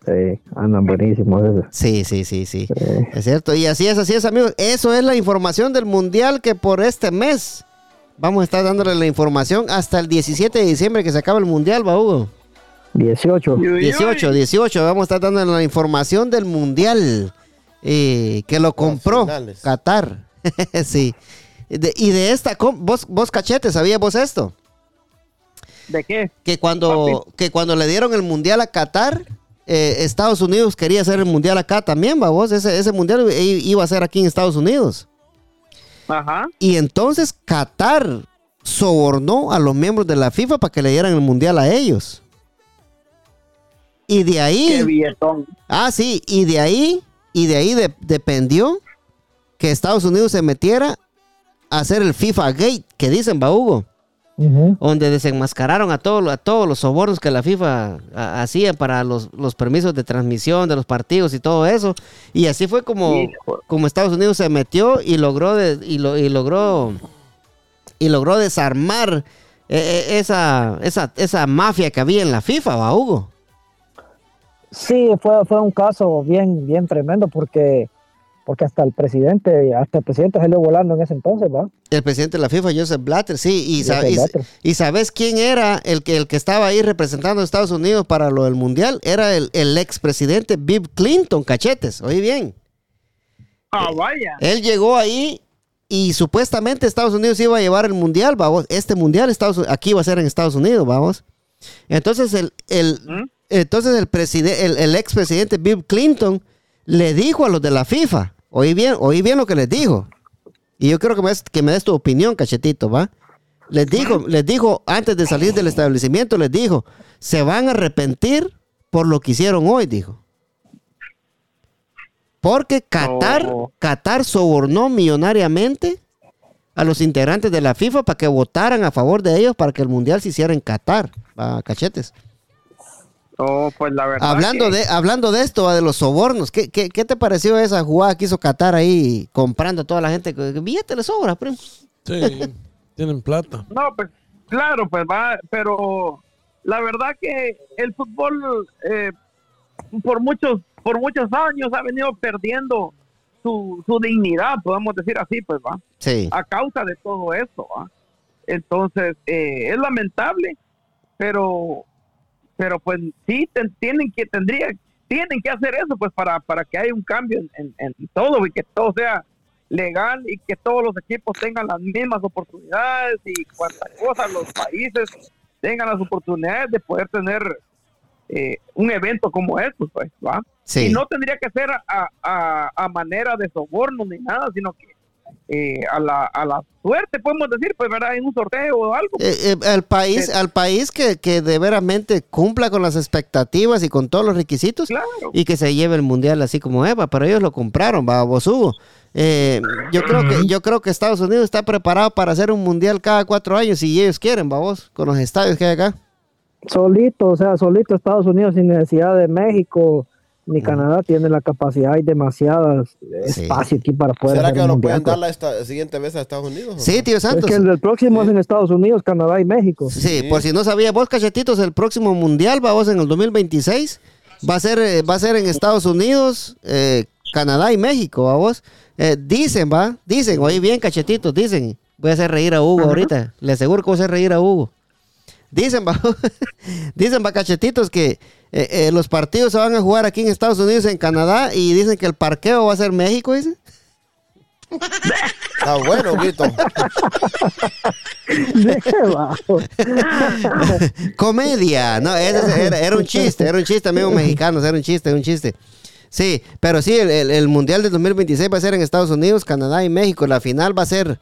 D: Sí, andan buenísimos esos.
A: Sí, sí, sí, sí.
D: Sí.
A: Es cierto. Y así es, así es, amigos. Eso es la información del mundial que por este mes vamos a estar dándole la información hasta el 17 de diciembre que se acaba el mundial, ¿va, Hugo?
D: 18.
F: Y- y-
A: 18, 18. Vamos a estar dando la información del mundial eh, que lo compró. Qatar. sí. De- y de esta, vos, vos cachete, ¿sabías vos esto?
F: ¿De qué?
A: Que cuando, que cuando le dieron el mundial a Qatar, eh, Estados Unidos quería hacer el mundial acá también, ¿va vos? Ese, ese mundial iba a ser aquí en Estados Unidos.
F: Ajá.
A: Y entonces Qatar sobornó a los miembros de la FIFA para que le dieran el mundial a ellos. Y de ahí.
F: Qué billetón.
A: Ah, sí, y de ahí, y de ahí de- dependió que Estados Unidos se metiera a hacer el FIFA Gate, que dicen, va Hugo, donde desenmascararon a, todo, a todos los sobornos que la FIFA hacía para los, los permisos de transmisión de los partidos y todo eso. Y así fue como, como Estados Unidos se metió y logró, de- y, lo- y logró, y logró desarmar eh, eh, esa, esa, esa mafia que había en la FIFA, va Hugo.
D: Sí, fue, fue un caso bien, bien tremendo porque, porque hasta el presidente, hasta el presidente salió volando en ese entonces, ¿va?
A: El presidente de la FIFA, Joseph Blatter, sí. Y, y-
D: Blatter.
A: y sabes quién era el que, el que estaba ahí representando a Estados Unidos para lo del Mundial? Era el, el expresidente Bill Clinton, cachetes. Oye bien.
F: Ah, vaya.
A: Él llegó ahí y supuestamente Estados Unidos iba a llevar el Mundial, vamos. Este Mundial Estados, aquí va a ser en Estados Unidos, vamos. Entonces el, el,
F: ¿Mm?
A: Entonces el, preside- el, el expresidente Bill Clinton le dijo a los de la FIFA, oí bien, oí bien lo que les dijo. Y yo quiero que me des, que me des tu opinión, cachetito, ¿va? Les dijo, les dijo, antes de salir del establecimiento, les dijo, se van a arrepentir por lo que hicieron hoy, dijo. Porque Qatar. Qatar sobornó millonariamente a los integrantes de la FIFA para que votaran a favor de ellos para que el mundial se hiciera en Qatar, ¿va? cachetes.
F: Oh, pues la verdad.
A: Hablando
F: que-
A: de, hablando de esto, de los sobornos, ¿qué, qué, qué te pareció esa jugada que hizo Qatar ahí comprando a toda la gente? ¿Qué billete le sobra, primo?
B: Sí, tienen plata.
F: No, pues claro, pues va, pero la verdad que el fútbol eh, por muchos por muchos años ha venido perdiendo su, su dignidad, podemos decir así, pues va,
A: Sí.
F: a causa de todo esto, ¿va? Entonces, eh, es lamentable, pero pero pues sí ten- tienen que tendría tienen que hacer eso pues para para que haya un cambio en, en- en todo y que todo sea legal y que todos los equipos tengan las mismas oportunidades y cuantas cosas los países tengan las oportunidades de poder tener eh, un evento como estos pues va
A: Sí.
F: y no tendría que ser a, a- a manera de soborno ni nada sino que eh, a la a la suerte podemos decir pues verdad en un sorteo o algo
A: Eh, eh, al país,
F: Pero-
A: al país que, que de veramente cumpla con las expectativas y con todos los requisitos
F: claro
A: y que se lleve el mundial así como Eva, pero ellos lo compraron, va, vos Hugo. Eh, yo creo que yo creo que Estados Unidos está preparado para hacer un mundial cada cuatro años si ellos quieren, va vos, con los estadios que hay acá.
D: Solito, o sea, solito Estados Unidos sin necesidad de México ni Canadá tiene la capacidad, hay demasiadas
A: Sí.
D: espacio aquí para poder
C: ¿Será que lo pueden
D: pues.
C: dar la esta- siguiente vez a Estados Unidos?
A: Sí,
C: no?
A: tío
D: Es
A: Santos.
D: que el, el próximo es en Estados Unidos, Canadá y México.
A: Sí,
C: Sí.
A: por si no sabía vos, cachetitos, el próximo mundial, va vos en el 2026, va a ser, eh, va a ser en Estados Unidos, eh, Canadá y México, va vos. Eh, dicen, va, dicen, oye bien, cachetitos, dicen. Voy a hacer reír a Hugo ahorita, le aseguro que voy a hacer reír a Hugo. Dicen, va, dicen, va, cachetitos, que eh, eh, los partidos se van a jugar aquí en Estados Unidos, en Canadá, y dicen que el parqueo va a ser México, dicen.
C: Está bueno, Guito.
D: Qué bajo.
A: Comedia, no, era, era un chiste, era un chiste, amigos mexicanos, era un chiste, un chiste. Sí, pero sí, el, el- el Mundial del 2026 va a ser en Estados Unidos, Canadá y México. La final va a ser,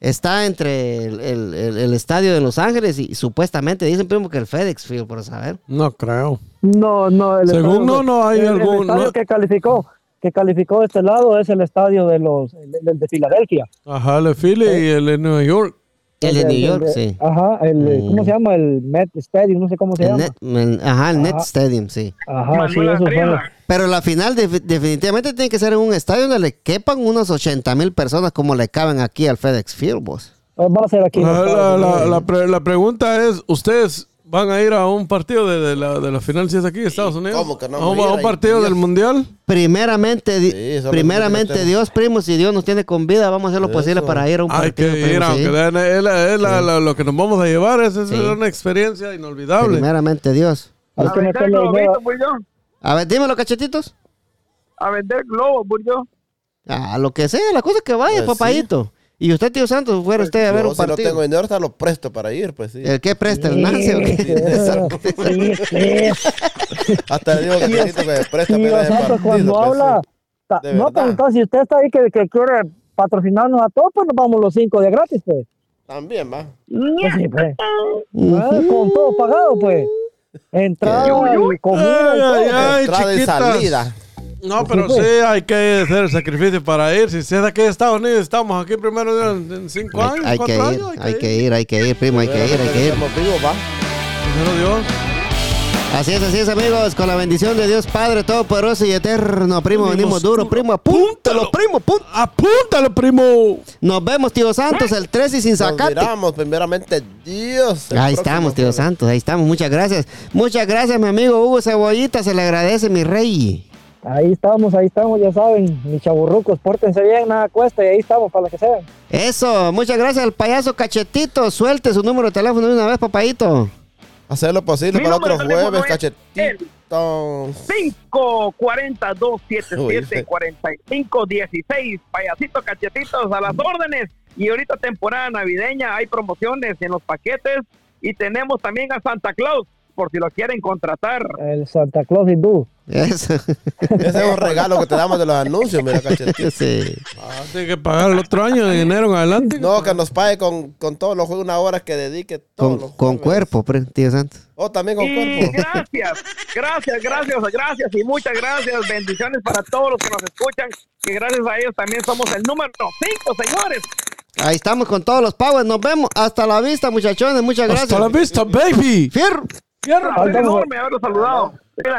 A: está entre el, el- el- el estadio de Los Ángeles y, supuestamente dicen primo que el FedEx Field, por saber.
B: No creo.
D: No, no. El
B: Según
D: estadio-
B: no, no hay
D: el-
B: algún-
D: El estadio
B: no-
D: que calificó, que calificó de este lado es el estadio de los, el, el de Filadelfia.
B: Ajá, el de Philly y el de New York.
A: El de New York,
D: de-
A: sí.
D: Ajá, el, ¿cómo se llama? El Met Stadium, no sé cómo se
A: El
D: llama.
A: Net- el- ajá, el Net
D: Ajá.
A: Stadium, sí.
D: Ajá, sí, fueron.
F: Arriba.
A: Pero la final defi- definitivamente tiene que ser en un estadio donde le quepan unos 80 mil personas como le caben aquí al FedEx Field, vos.
D: Va a ser aquí. en
B: La, la-
D: Estados
B: la-
D: Unidos.
B: la pre- la pregunta es, ¿ustedes van a ir a un partido de, de la, de la final si es aquí en Estados Unidos?
C: ¿Cómo que no
B: ¿A
C: vamos
B: un,
C: a ir
B: a un
C: ahí?
B: partido
C: Dios.
B: del Mundial?
A: Primeramente, di-
C: Sí,
A: primeramente Dios, primo, si Dios nos tiene con vida, vamos a hacer lo posible para ir a un
B: Hay
A: partido.
B: que ir,
A: primo, sí.
B: aunque de- es, la- es la- la- lo que nos vamos a llevar, es, es
A: Sí.
B: una experiencia inolvidable.
A: Primeramente Dios.
D: Hay
F: A
D: que
F: pues
A: ver, dímelo, cachetitos.
F: A vender globos, pues yo.
A: A lo que sea, la cosa que vaya,
C: Pues
A: papayito. Y usted, tío Santos, fuera usted a ver un
C: si no
A: partido.
C: tengo dinero, hasta lo presto para ir, pues sí.
A: ¿El que presta? ¿El Nancy o qué?
D: Sí, sí.
C: Hasta le digo que necesito que me preste
D: Y
C: para ir partido,
D: cuando
C: pues,
D: habla,
C: sí.
D: no, pero entonces si usted está ahí que, que quiere patrocinarnos a todos, pues nos vamos los cinco de gratis, pues.
C: También, va.
D: Pues sí, pues. Ah, Con todo pagado, pues. Entrada y comida y
B: Ay,
D: todo.
B: ay, ay,
C: Entrada y salida.
B: No, pero sí hay que hacer el sacrificio para ir. Si es de aquí de Estados Unidos, estamos aquí primero en, en cinco
A: Hay,
B: años,
A: hay que
B: cuatro
A: ir,
B: años.
A: hay que ir, hay que ir, primo, hay que ir, hay que ir.
C: Vivos, va.
B: Primero Dios.
A: Así es, así es, amigos. Con la bendición de Dios Padre Todopoderoso y Eterno, primo, venimos duro, primo. Apúntalo, primo, apúntalo.
B: Apúntalo, primo.
A: Nos vemos, tío Santos, el 3 y sin
C: Nos
A: sacate.
C: miramos, primeramente, Dios.
A: Ahí estamos, tío. Santos, ahí estamos. Muchas gracias. Muchas gracias, mi amigo Hugo Cebollita. Se le agradece, mi rey.
D: Ahí estamos, ahí estamos, ya saben, mis chaburrucos, pórtense bien, nada cuesta y ahí estamos para lo que sea.
A: Eso, muchas gracias al payaso Cachetito. Suelte su número de teléfono de una vez, papayito.
C: Hacer lo posible
F: Mi
C: para otro jueves,
F: es
C: cachetito.
F: 540-277-4516. Payasito cachetitos a las órdenes. Y ahorita temporada navideña hay promociones en los paquetes. Y tenemos también a Santa Claus, por si lo quieren contratar.
D: El Santa Claus hindú.
A: Eso.
C: Ese es un regalo que te damos de los anuncios, mira, cachetito.
A: Sí.
B: Ah, tiene que pagar el otro año de enero en adelante.
C: No, que nos pague con, con todos los juegos una hora que dedique todos
A: Con,
C: los
A: con cuerpo, pre- tío Santos.
C: Oh, también con
F: Y
C: cuerpo.
F: gracias, gracias, gracias, gracias y muchas gracias. Bendiciones para todos los que nos escuchan. Que gracias a ellos también somos el número 5, señores.
A: Ahí estamos con todos los powers. Nos vemos. Hasta la vista, muchachones. Muchas gracias.
B: Hasta la vista, baby.
A: Fierro.
F: Placer enorme haberlos saludado.